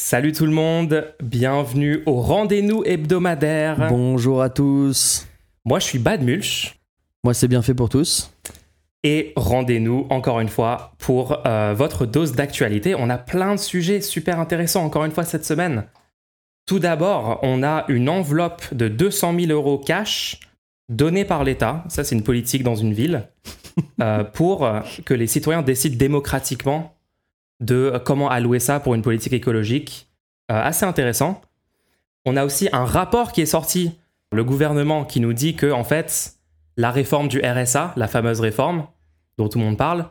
Salut tout le monde, bienvenue au rendez-vous hebdomadaire. Bonjour à tous. Moi je suis Bad Mulch Moi c'est bien fait pour tous. et rendez-nous encore une fois pour euh, votre dose d'actualité. On a plein de sujets super intéressants encore une fois cette semaine. Tout d'abord, on a une enveloppe de 200 000 euros cash donnée par l'État, ça c'est une politique dans une ville, euh, pour que les citoyens décident démocratiquement de euh, comment allouer ça pour une politique écologique. Euh, assez intéressant. On a aussi un rapport qui est sorti, le gouvernement qui nous dit que en fait, la réforme du RSA, la fameuse réforme dont tout le monde parle,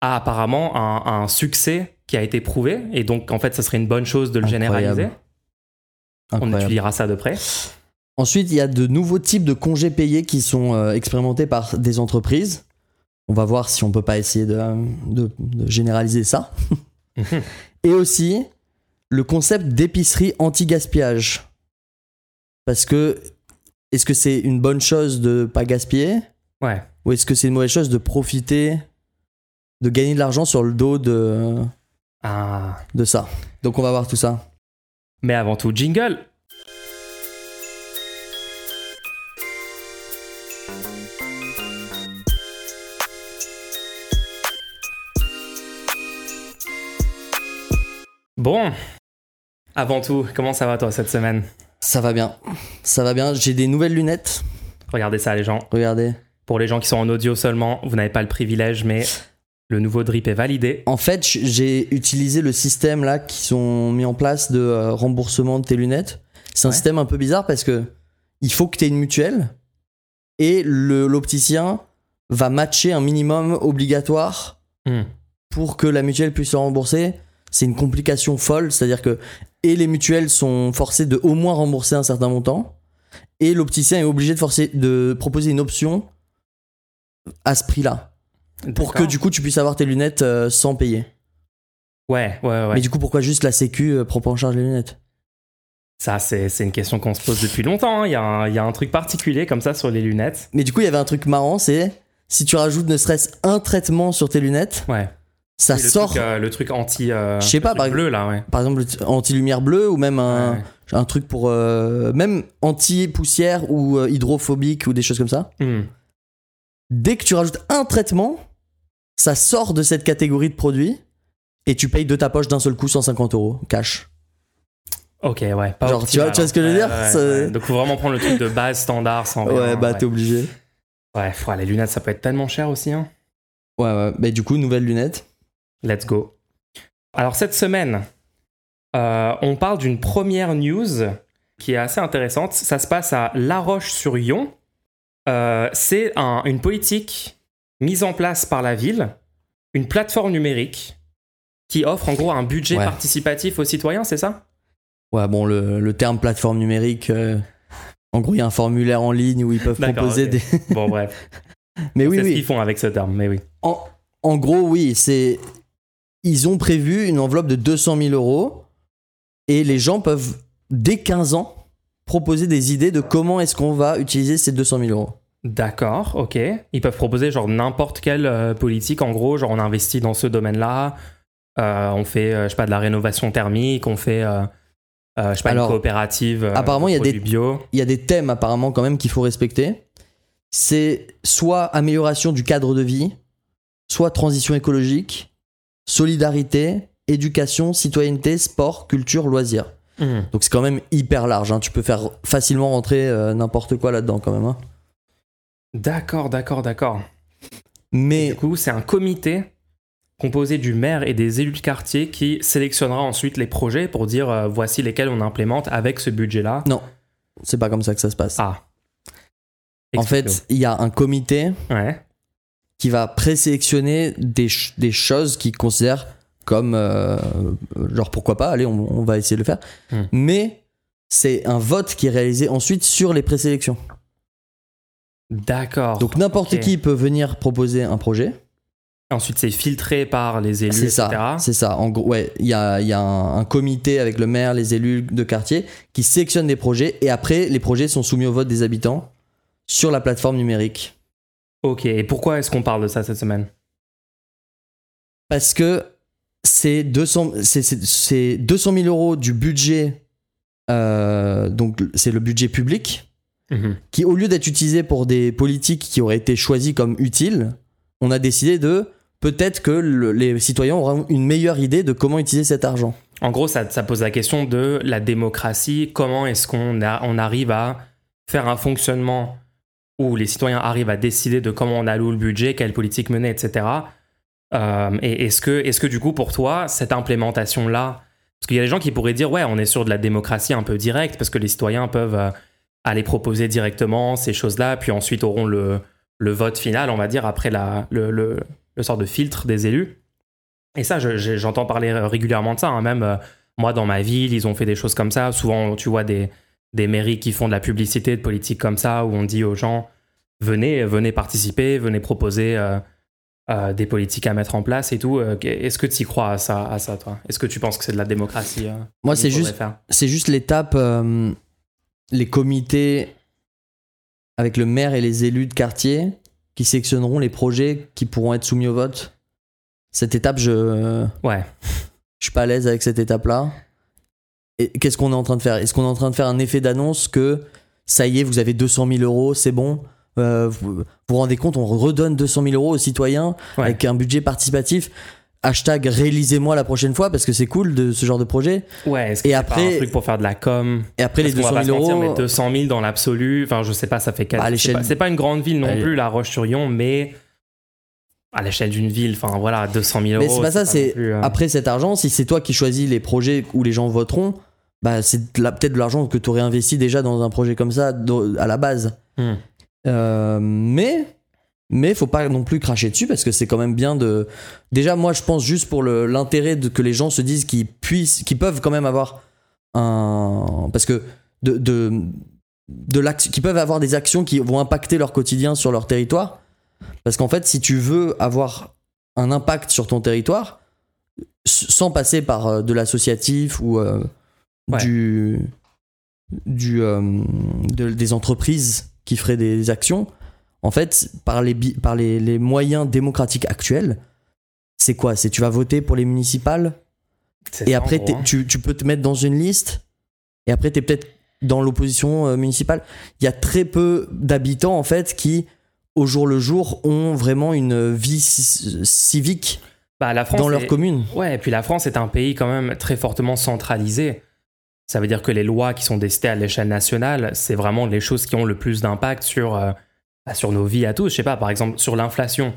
a apparemment un, un succès qui a été prouvé et donc en fait, ça serait une bonne chose de le Incroyable. généraliser. On étudiera ça de près. Ensuite, il y a de nouveaux types de congés payés qui sont euh, expérimentés par des entreprises. On va voir si on peut pas essayer de, de- de généraliser ça. Et aussi le concept d'épicerie anti-gaspillage. Parce que est-ce que c'est une bonne chose de pas gaspiller? Ouais. ou est-ce que c'est une mauvaise chose de profiter de gagner de l'argent sur le dos de, Ah. de ça? Donc on va voir tout ça. Mais avant tout, jingle. Bon, avant tout, comment ça va toi cette semaine? Ça va bien. Ça va bien. J'ai des nouvelles lunettes. Regardez ça les gens. Regardez. Pour les gens qui sont en audio seulement, vous n'avez pas le privilège, mais le nouveau drip est validé. En fait, j'ai utilisé le système là qui sont mis en place de euh, remboursement de tes lunettes. C'est un Ouais. système un peu bizarre parce que il faut que tu aies une mutuelle et l'opticien va matcher un minimum obligatoire Hmm. pour que la mutuelle puisse se rembourser. C'est une complication folle, c'est-à-dire que et les mutuelles sont forcées de au moins rembourser un certain montant et l'opticien est obligé de forcer de proposer une option à ce prix-là pour que du coup tu puisses avoir tes lunettes euh, sans payer. Ouais, ouais, ouais. Mais du coup, pourquoi juste la Sécu euh, prend pas en charge les lunettes? Ça, c'est une question qu'on se pose depuis longtemps. hein. Il y, a un- il y a un truc particulier comme ça sur les lunettes. Mais du coup, il y avait un truc marrant, c'est si tu rajoutes ne serait-ce un traitement sur tes lunettes, Ouais. Ça Oui, le sort, Truc, euh, le truc anti. euh, Je sais pas, par bleu là, ouais. par exemple, anti-lumière bleue ou même un, Ouais. un truc pour euh, même anti-poussière ou euh, hydrophobique ou des choses comme ça. Hmm. Dès que tu rajoutes un traitement, ça sort de cette catégorie de produits et tu payes de ta poche d'un seul coup 150 euros cash. Ok, ouais. Pas Genre, tu vois- optimal, tu vois ce que je veux dire Ouais. Donc, faut vraiment prendre le truc de base standard sans rien. ouais, bah t'es obligé. Ouais, les lunettes, ça peut être tellement cher aussi. Hein. Ouais, ouais. Mais du coup, nouvelles lunettes. Let's go. Alors, cette semaine, euh, on parle d'une première news qui est assez intéressante. Ça se passe à La Roche-sur-Yon. Euh, c'est un- une politique mise en place par la ville, une plateforme numérique qui offre en gros un budget Ouais. participatif aux citoyens, c'est ça? Ouais, bon, le, le terme plateforme numérique, euh, en gros, il y a un formulaire en ligne où ils peuvent proposer des. Bon, bref. Mais oui, c'est ce oui. qu'ils font avec ce terme, mais oui. En, en gros, oui, c'est. Ils ont prévu une enveloppe de 200 000 euros et les gens peuvent, dès 15 ans, proposer des idées de comment est-ce qu'on va utiliser ces 200 000 euros. D'accord, ok. Ils peuvent proposer genre n'importe quelle euh, politique, en gros, genre on investit dans ce domaine-là, euh, on fait, euh, je sais pas, de la rénovation thermique, on fait, je sais pas, Alors, une coopérative. apparemment, il y a des- produits bio. Il y a des thèmes apparemment quand même qu'il faut respecter. C'est soit amélioration du cadre de vie, soit transition écologique, solidarité, éducation, citoyenneté, sport, culture, loisirs. Hmm. Donc c'est quand même hyper large. hein. Tu peux faire facilement rentrer euh, n'importe quoi là-dedans quand même. hein. D'accord, d'accord, d'accord. Mais Du coup, c'est un comité composé du maire et des élus de quartier qui sélectionnera ensuite les projets pour dire euh, voici lesquels on implémente avec ce budget-là. non, c'est pas comme ça que ça se passe. Ah. en fait, il y a un comité Ouais. Qui va présélectionner des, ch- des choses qu'il considère comme euh, genre pourquoi pas, allez, on, on va essayer de le faire. Hmm. Mais c'est un vote qui est réalisé ensuite sur les présélections. D'accord. Donc n'importe qui peut venir proposer un projet. Ensuite, c'est filtré par les élus, C'est ça, c'est ça. En gros, ouais, il y a, y a un, un comité avec le maire, les élus de quartier qui sélectionnent des projets et après les projets sont soumis au vote des habitants sur la plateforme numérique. Ok, et pourquoi est-ce qu'on parle de ça cette semaine? Parce que c'est 200, c'est- c'est- c'est 200 000 euros du budget, euh, donc c'est le budget public, Mhm. qui au lieu d'être utilisé pour des politiques qui auraient été choisies comme utiles, on a décidé de peut-être que le- les citoyens auront une meilleure idée de comment utiliser cet argent. En gros, ça, ça pose la question de la démocratie. Comment est-ce qu'on on arrive à faire un fonctionnement où les citoyens arrivent à décider de comment on alloue le budget, quelle politique mener, etc. Euh, et est-ce que, est-ce que du coup, pour toi, cette implémentation-là, parce qu'il y a des gens qui pourraient dire, ouais, on est sur de la démocratie un peu directe, parce que les citoyens peuvent euh, aller proposer directement ces choses-là, puis ensuite auront le, le vote final, on va dire, après la, le, le, le sort de filtre des élus. Et ça, je- je- j'entends parler régulièrement de ça. hein. Même euh, moi, dans ma ville, ils ont fait des choses comme ça. Souvent, tu vois des, des mairies qui font de la publicité, de politique comme ça, où on dit aux gens venez, venez participer, venez proposer euh, euh, des politiques à mettre en place et tout. Euh, Est-ce que tu y crois à ça, à ça toi? Est-ce que tu penses que c'est de la démocratie Moi, c'est juste, faire? c'est juste l'étape, les comités avec le maire et les élus de quartier qui sélectionneront les projets qui pourront être soumis au vote. Cette étape, je, Ouais. je suis pas à l'aise avec cette étape-là. Qu'est-ce qu'on est en train de faire? Est-ce qu'on est en train de faire un effet d'annonce que ça y est, vous avez 200 000 euros, c'est bon Euh, vous, vous vous rendez compte, on redonne 200 000 euros aux citoyens Ouais. avec un budget participatif? Hashtag réalisez-moi la prochaine fois parce que c'est cool de ce genre de projet. Ouais, est-ce que Et après- pas un truc pour faire de la com? Et après les qu'on va 200 pas 000 se mentir, euros, mais 200 000 dans l'absolu, enfin, je sais pas, ça fait À quatre. C'est l'échelle- pas, c'est pas une grande ville non Allez. plus, La Roche-sur-Yon, mais à l'échelle d'une ville, enfin voilà, 200 000 euros. Mais c'est pas ça, c'est euh, après cet argent, si c'est toi qui choisis les projets où les gens voteront, bah c'est peut-être de l'argent que tu aurais investi déjà dans un projet comme ça à la base. Hmm. Euh, mais mais faut pas non plus cracher dessus parce que c'est quand même bien de. Déjà, moi, je pense juste pour l'intérêt que les gens se disent qu'ils puissent, qu'ils peuvent quand même avoir un parce que de de, de l'action, qu'ils peuvent avoir des actions qui vont impacter leur quotidien sur leur territoire. Parce qu'en fait, si tu veux avoir un impact sur ton territoire, sans passer par euh, de l'associatif ou euh, Ouais. du, du euh, de- des entreprises qui feraient des actions, en fait, par les, bi- par les, les moyens démocratiques actuels, c'est quoi? C'est tu vas voter pour les municipales? Et ça, après hein. tu, tu peux te mettre dans une liste? Et après tu es peut-être dans l'opposition euh, municipale. Il y a très peu d'habitants en fait qui au jour le jour ont vraiment une vie ci- civique Bah, la France dans leur commune. Ouais, et puis la France est un pays quand même très fortement centralisé. Ça veut dire que les lois qui sont décidées à l'échelle nationale, c'est vraiment les choses qui ont le plus d'impact sur, euh, bah, sur nos vies à tous. Je sais pas, par exemple, sur l'inflation.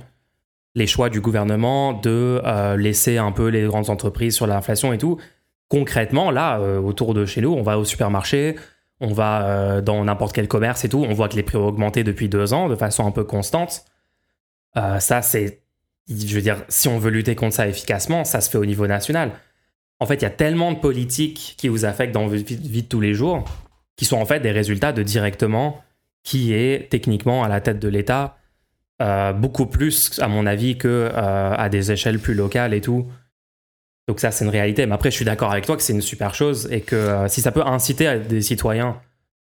Les choix du gouvernement de euh, laisser un peu les grandes entreprises sur l'inflation et tout. Concrètement, là, euh, autour de chez nous, on va au supermarché, on va dans n'importe quel commerce et tout, on voit que les prix ont augmenté depuis deux ans de façon un peu constante. Ça, c'est je veux dire, si on veut lutter contre ça efficacement, ça se fait au niveau national. En fait, il y a tellement de politiques qui vous affectent dans votre vie de tous les jours, qui sont en fait des résultats de directement qui est techniquement à la tête de l'État, euh, beaucoup plus, à mon avis, que euh, à des échelles plus locales et tout. Donc ça, c'est une réalité. Mais après, je suis d'accord avec toi que c'est une super chose et que euh, si ça peut inciter à des citoyens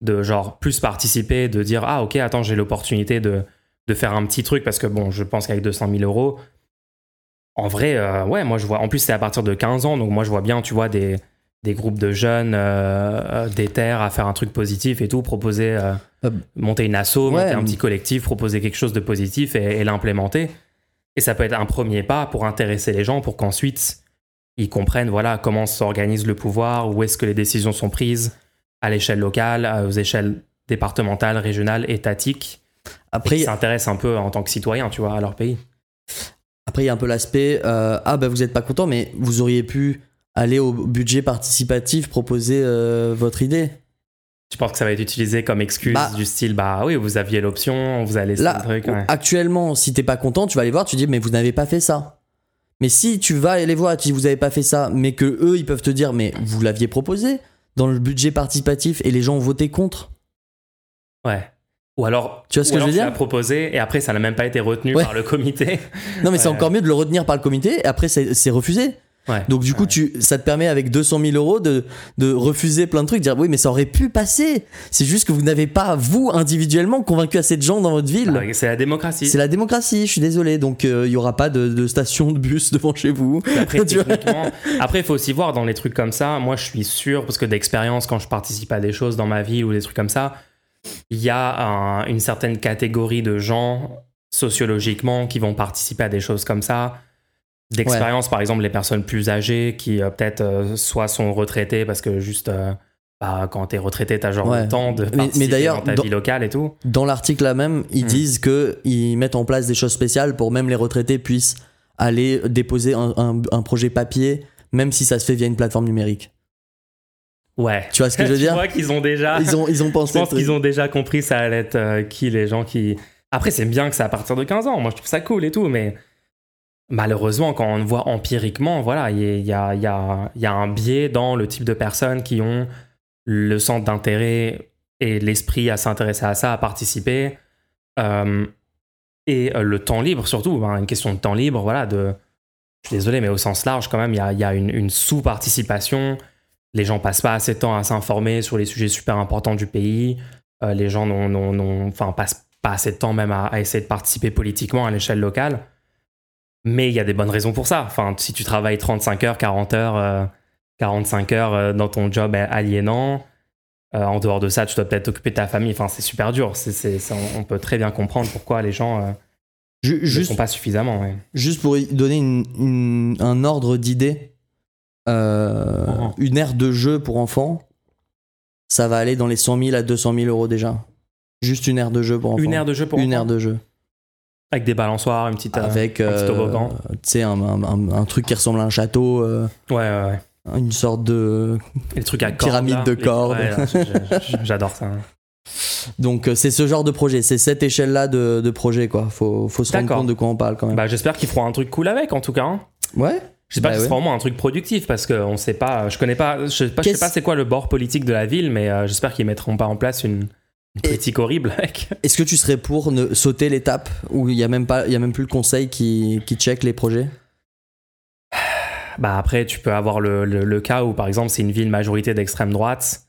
de genre plus participer, de dire ah ok, attends, j'ai l'opportunité de de faire un petit truc parce que bon, je pense qu'avec 200 000 euros, en vrai, euh, ouais, moi je vois. En plus, c'est à partir de 15 ans, donc moi je vois bien, tu vois, des, des groupes de jeunes euh, euh, déter à faire un truc positif et tout, proposer, euh, monter une asso, ouais, monter un petit collectif, proposer quelque chose de positif et, et l'implémenter. Et ça peut être un premier pas pour intéresser les gens pour qu'ensuite ils comprennent voilà comment s'organise le pouvoir, où est-ce que les décisions sont prises à l'échelle locale, aux échelles départementales, régionales, étatiques, Après, s'intéressent un peu en tant que citoyens, tu vois, à leur pays. Après il y a un peu l'aspect euh, ah bah vous êtes pas content, mais vous auriez pu aller au budget participatif proposer euh, votre idée. Tu penses que ça va être utilisé comme excuse Bah- du style bah oui vous aviez l'option on vous a laissé Là, le truc ouais. actuellement, si t'es pas content, tu vas aller voir, tu dis mais vous n'avez pas fait ça. Mais si tu vas aller voir, tu dis vous avez pas fait ça, mais que eux ils peuvent te dire mais vous l'aviez proposé dans le budget participatif et les gens ont voté contre. Ouais. Ou alors Tu vois ce que je veux dire proposé et après ça n'a même pas été retenu Ouais. par le comité Non mais c'est encore mieux de le retenir par le comité et après c'est refusé. Ouais. Donc du coup, tu, ça te permet avec 200 000 euros de, de refuser plein de trucs, de dire oui, mais ça aurait pu passer. C'est juste que vous n'avez pas, vous, individuellement, convaincu assez de gens dans votre ville. Bah, c'est la démocratie. C'est la démocratie, je suis désolé. Donc euh, il y aura pas de, de station de bus devant chez vous. Après, il faut aussi voir dans les trucs comme ça. Moi, je suis sûr, parce que d'expérience, quand je participe à des choses dans ma ville ou des trucs comme ça, il y a un- une certaine catégorie de gens sociologiquement qui vont participer à des choses comme ça. D'expérience, par exemple, les personnes plus âgées qui euh, peut-être euh, soit sont retraitées parce que juste euh, bah, quand t'es retraité, t'as genre Ouais. le temps de Mais- mais participer dans ta dans- vie locale et tout. Dans l'article là même, ils Mm. disent que ils mettent en place des choses spéciales pour même les retraités puissent aller déposer un, un- un projet papier, même si ça se fait via une plateforme numérique. Ouais. Tu vois ce que je veux tu dire vois qu'ils ont déjà. Ils ont, ils ont Je pensé. pense le truc. qu'ils ont déjà compris ça allait être euh, qui les gens qui. Après, c'est bien que c'est à partir de 15 ans. Moi, je trouve ça cool et tout, mais malheureusement, quand on le voit empiriquement, voilà, il y, y y, y a un biais dans le type de personnes qui ont le centre d'intérêt et l'esprit à s'intéresser à ça, à participer. Euh, et euh, le temps libre, surtout, ben, une question de temps libre, voilà, de. Je suis désolé, mais au sens large, quand même, il y a, il y a une, une sous-participation. Les gens passent pas assez de temps à s'informer sur les sujets super importants du pays. Euh, les gens n'ont, enfin, passent pas assez de temps même à, à essayer de participer politiquement à l'échelle locale. Mais il y a des bonnes raisons pour ça. Enfin, si tu travailles 35 heures, 40 heures, euh, 45 heures euh, dans ton job aliénant, euh, en dehors de ça, tu dois peut-être t'occuper de ta famille. Enfin, c'est super dur. Ça, on- peut très bien comprendre pourquoi les gens euh, ne font pas suffisamment. ouais. juste pour donner une- une- un ordre d'idée, euh, une aire de jeu pour enfants, ça va aller dans les 100 000 à 200 000 euros déjà. Juste une aire de jeu pour enfants. Une aire de jeu pour Une enfants aire de jeu. avec des balançoires, une petite. euh, Avec un petit euh, toboggan. tu sais, un, un- un- un truc qui ressemble à un château, Ouais, ouais, ouais. une sorte de. Et le truc à cordes, Pyramide là, de les- cordes. ouais, J'adore ça. Donc c'est ce genre de projet, c'est cette échelle-là de, de projet quoi. Faut, faut se rendre compte de quoi on parle quand même. Bah, j'espère qu'ils feront un truc cool avec, en tout cas. hein. ouais. J'espère Bah que ce ouais. sera vraiment un truc productif parce qu'on sait pas, je connais pas, je sais pas, je sais pas c'est quoi le bord politique de la ville, mais euh, j'espère qu'ils mettront pas en place une, une Et- politique horrible. Est-ce que tu serais pour ne sauter l'étape où il y a même pas, il y a même plus le conseil qui, qui check les projets? Bah après, tu peux avoir le, le- le cas où, par exemple, c'est une ville majorité d'extrême droite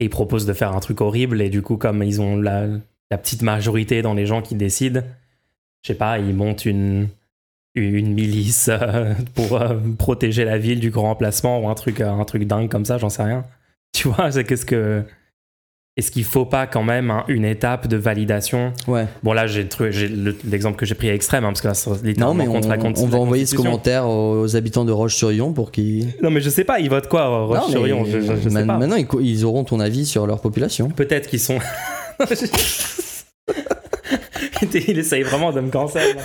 et ils proposent de faire un truc horrible et du coup, comme ils ont la, la petite majorité dans les gens qui décident, je sais pas, ils montent une une milice euh, pour euh, protéger la ville du grand emplacement ou un truc un truc dingue comme ça, j'en sais rien. Tu vois, c'est qu'est-ce que est-ce qu'il faut pas quand même hein, une étape de validation? Ouais. Bon là, j'ai l'exemple que j'ai pris est extrême hein, parce que là, c'est Non mais on, contre la, on va la envoyer ce commentaire aux, aux habitants de Roche-sur-Yon pour qu'ils. Non, mais je sais pas, ils votent quoi, Roche-sur-Yon? Je, je- sais pas. Maintenant ils, auront ton avis sur leur population. Peut-être qu'ils sont. Il essaye vraiment de me cancel. là.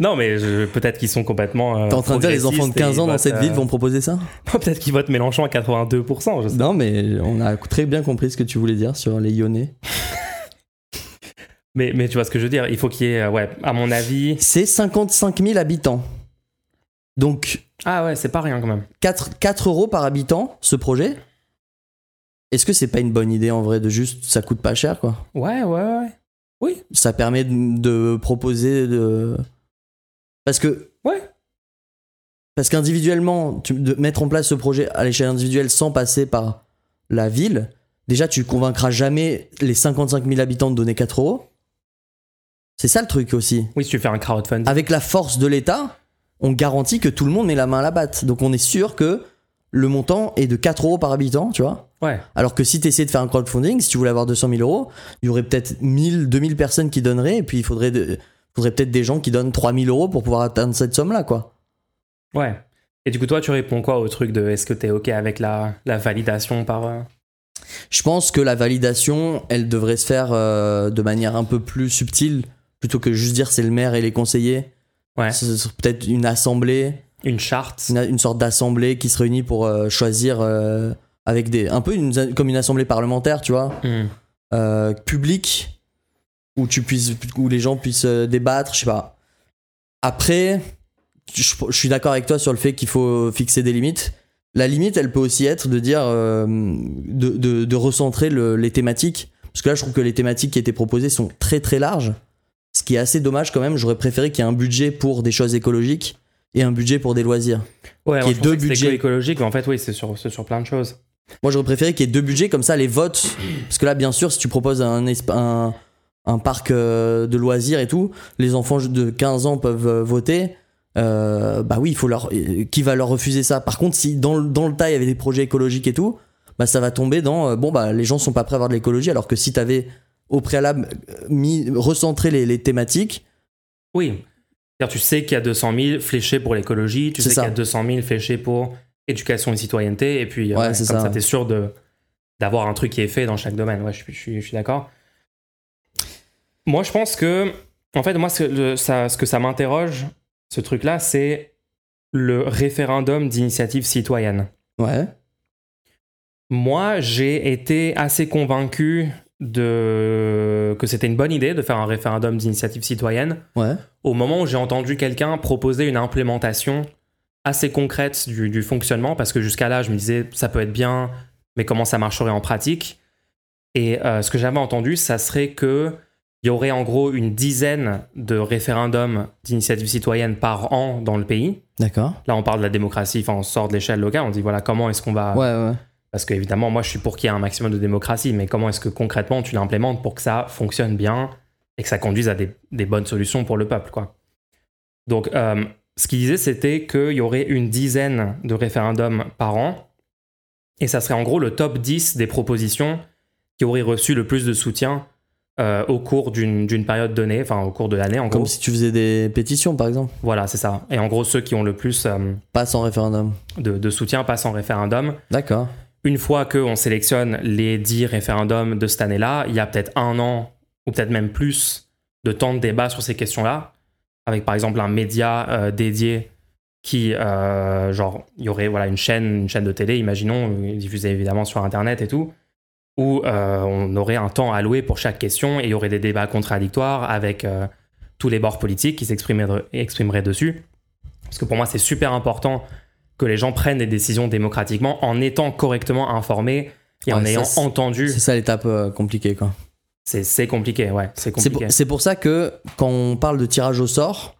Non, mais peut-être qu'ils sont complètement. euh, T'es en train de dire les enfants de progressistes et 15 ans dans cette ville euh, vont proposer ça Peut-être qu'ils votent Mélenchon à 82%. Je sais. Non mais on a très bien compris ce que tu voulais dire sur les Lyonnais. Mais, mais tu vois ce que je veux dire Il faut qu'il y ait, euh, ouais, à mon avis. C'est 55 000 habitants. Donc Ah ouais, c'est pas rien quand même. 4, 4 euros par habitant ce projet. Est-ce que c'est pas une bonne idée en vrai de juste ça coûte pas cher quoi? Ouais, ouais, ouais. Oui, Ça permet de, de proposer de parce que ouais. parce qu'individuellement de mettre en place ce projet à l'échelle individuelle sans passer par la ville, déjà tu convaincras jamais les 55 000 habitants de donner 4 euros. C'est ça le truc aussi. Oui, si tu fais un crowdfunding. Avec la force de l'État, on garantit que tout le monde met la main à la batte. Donc on est sûr que le montant est de 4 euros par habitant, tu vois. Ouais. Alors que si tu essayais de faire un crowdfunding, si tu voulais avoir 200 000 euros, il y aurait peut-être 1000, 2000 personnes qui donneraient, et puis il faudrait, de- faudrait peut-être des gens qui donnent 3000 euros pour pouvoir atteindre cette somme-là, quoi. Ouais. Et du coup, toi, tu réponds quoi au truc de est-ce que t'es OK avec la, la validation par. euh, Je pense que la validation, elle devrait se faire euh, de manière un peu plus subtile, plutôt que juste dire c'est le maire et les conseillers. Ouais. Ce serait peut-être une assemblée, Une charte une, une sorte d'assemblée qui se réunit pour euh, choisir euh, avec des. Un peu une- comme une assemblée parlementaire, tu vois. Euh, public où tu puisses où les gens puissent euh, débattre je sais pas après je, je suis d'accord avec toi sur le fait qu'il faut fixer des limites la limite elle peut aussi être de dire euh, de, de- de recentrer le- les thématiques parce que là je trouve que les thématiques qui étaient proposées sont très très larges ce qui est assez dommage quand même j'aurais préféré qu'il y ait un budget pour des choses écologiques et un budget pour des loisirs. Ouais, moi, je deux budgets. que écologique, mais en fait, oui, c'est sur, sur plein de choses. Moi, j'aurais préféré qu'il y ait deux budgets, comme ça, les votes. Parce que là, bien sûr, si tu proposes un, un parc euh, de loisirs et tout, les enfants de 15 ans peuvent euh, voter. Euh, bah oui, il faut leur. euh, Qui va leur refuser ça? Par contre, si dans, le- dans le tas, il y avait des projets écologiques et tout, bah ça va tomber dans. bon, bah les gens sont pas prêts à avoir de l'écologie, alors que si t'avais au préalable mis, recentré les, les thématiques, Oui. Tu sais qu'il y a 200 000 fléchés pour l'écologie, tu sais qu'il y a 200 000 fléchés pour éducation et citoyenneté, et puis Ouais, comme ça. ça, t'es sûr de, d'avoir un truc qui est fait dans chaque domaine. Ouais, je, suis- je suis, je suis d'accord. Moi, je pense que, en fait, moi, ce, le- ça, ce que ça m'interroge, ce truc-là, c'est le référendum d'initiative citoyenne. ouais. Moi, j'ai été assez convaincu de que c'était une bonne idée de faire un référendum d'initiative citoyenne Ouais. au moment où j'ai entendu quelqu'un proposer une implémentation assez concrète du, du fonctionnement, parce que jusqu'à là, je me disais, ça peut être bien, mais comment ça marcherait en pratique? Et euh, ce que j'avais entendu, ça serait que il y aurait en gros une dizaine de référendums d'initiative citoyenne par an dans le pays. D'accord. Là, on parle de la démocratie, enfin, on sort de l'échelle locale, on dit voilà, comment est-ce qu'on va Ouais, ouais. parce que évidemment, moi, je suis pour qu'il y ait un maximum de démocratie, mais comment est-ce que concrètement tu l'implémentes pour que ça fonctionne bien et que ça conduise à des, des bonnes solutions pour le peuple, quoi. Donc, euh, ce qu'il disait, c'était qu'il y aurait une dizaine de référendums par an, et ça serait en gros le top 10 des propositions qui auraient reçu le plus de soutien euh, au cours d'une période donnée, enfin au cours de l'année, en Comme gros. si tu faisais des pétitions, par exemple. Voilà, c'est ça. Et en gros, ceux qui ont le plus euh, Pas sans référendum. de, de soutien passent en référendum. D'accord. une fois qu'on sélectionne les 10 référendums de cette année-là, il y a peut-être un an ou peut-être même plus de temps de débat sur ces questions-là, avec par exemple un média euh, dédié qui, euh, genre, il y aurait voilà, une, chaîne, une chaîne de télé, imaginons, diffusée évidemment sur Internet et tout, où euh, on aurait un temps alloué pour chaque question et il y aurait des débats contradictoires avec euh, tous les bords politiques qui s'exprimeraient exprimeraient dessus. Parce que pour moi, c'est super important que les gens prennent des décisions démocratiquement en étant correctement informés et en Ouais, ayant entendu. C'est ça l'étape euh, compliquée, quoi. C'est compliqué, ouais, c'est pour, c'est pour ça que quand on parle de tirage au sort,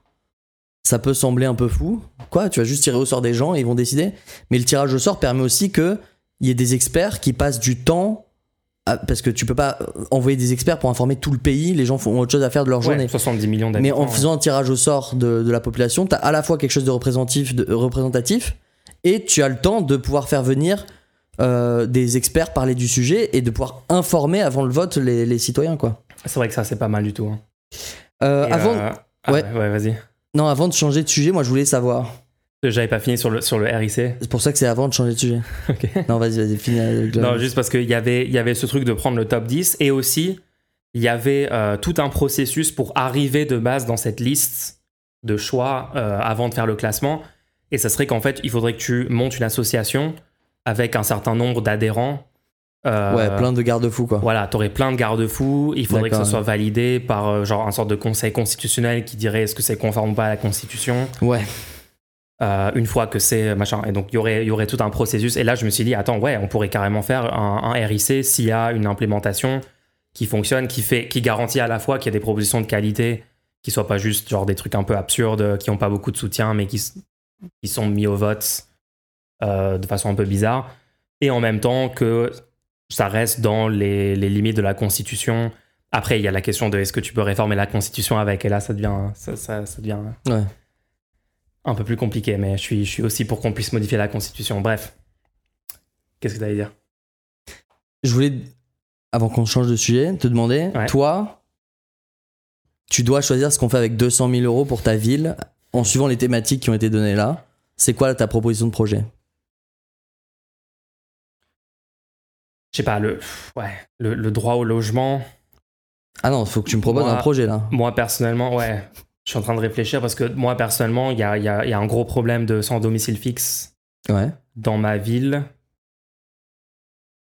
ça peut sembler un peu fou. Quoi, tu vas juste tirer au sort des gens et ils vont décider. Mais le tirage au sort permet aussi que il y ait des experts qui passent du temps. À- parce que tu peux pas euh, envoyer des experts pour informer tout le pays. Les gens font autre chose à faire de leur Ouais, journée. 70 millions Mais en faisant un tirage au sort de, de la population, tu as à la fois quelque chose de représentatif, de, représentatif et tu as le temps de pouvoir faire venir euh, des experts parler du sujet et de pouvoir informer avant le vote les, les citoyens. quoi. C'est vrai que ça, c'est pas mal du tout. hein. Euh, avant, euh, ah, ouais. ouais, vas-y. Non, avant de changer de sujet, moi je voulais savoir. J'avais pas fini sur le, sur le RIC. C'est pour ça que c'est avant de changer de sujet. Non, vas-y, vas-y, finis avec le- Non, juste parce qu'il y avait, y avait ce truc de prendre le top 10 et aussi il y avait euh, tout un processus pour arriver de base dans cette liste de choix euh, avant de faire le classement. Et ça serait qu'en fait, il faudrait que tu montes une association avec un certain nombre d'adhérents. Euh, Ouais, plein de garde-fous, quoi. Voilà, tu aurais plein de garde-fous. Il faudrait que ce soit validé par euh, genre un sorte de conseil constitutionnel qui dirait est-ce que c'est conforme ou pas à la Constitution. Ouais. Euh, une fois que c'est machin. Et donc, il y aurait, il y aurait tout un processus. Et là, je me suis dit, attends, ouais, on pourrait carrément faire un, RIC s'il y a une implémentation qui fonctionne, qui, fait, qui garantit à la fois qu'il y a des propositions de qualité, qui soient pas juste genre des trucs un peu absurdes, qui n'ont pas beaucoup de soutien, mais qui, qui sont mis au vote euh, de façon un peu bizarre. Et en même temps que ça reste dans les, les limites de la Constitution. Après, il y a la question de est-ce que tu peux réformer la Constitution avec, et là, ça devient, ça, ça, ça devient Ouais. Un peu plus compliqué, mais je suis, je suis aussi pour qu'on puisse modifier la Constitution. Bref. Qu'est-ce que tu allais dire? Je voulais, avant qu'on change de sujet, te demander, Ouais. toi, tu dois choisir ce qu'on fait avec 200 000 euros pour ta ville en suivant les thématiques qui ont été données là. C'est quoi ta proposition de projet? Je sais pas, le, ouais, le, le droit au logement, Ah non, faut que tu me proposes Moi- un projet là. moi personnellement, ouais, je suis en train de réfléchir parce que moi personnellement, il y a, il y a- il y a un gros problème de sans domicile fixe Ouais. dans ma ville.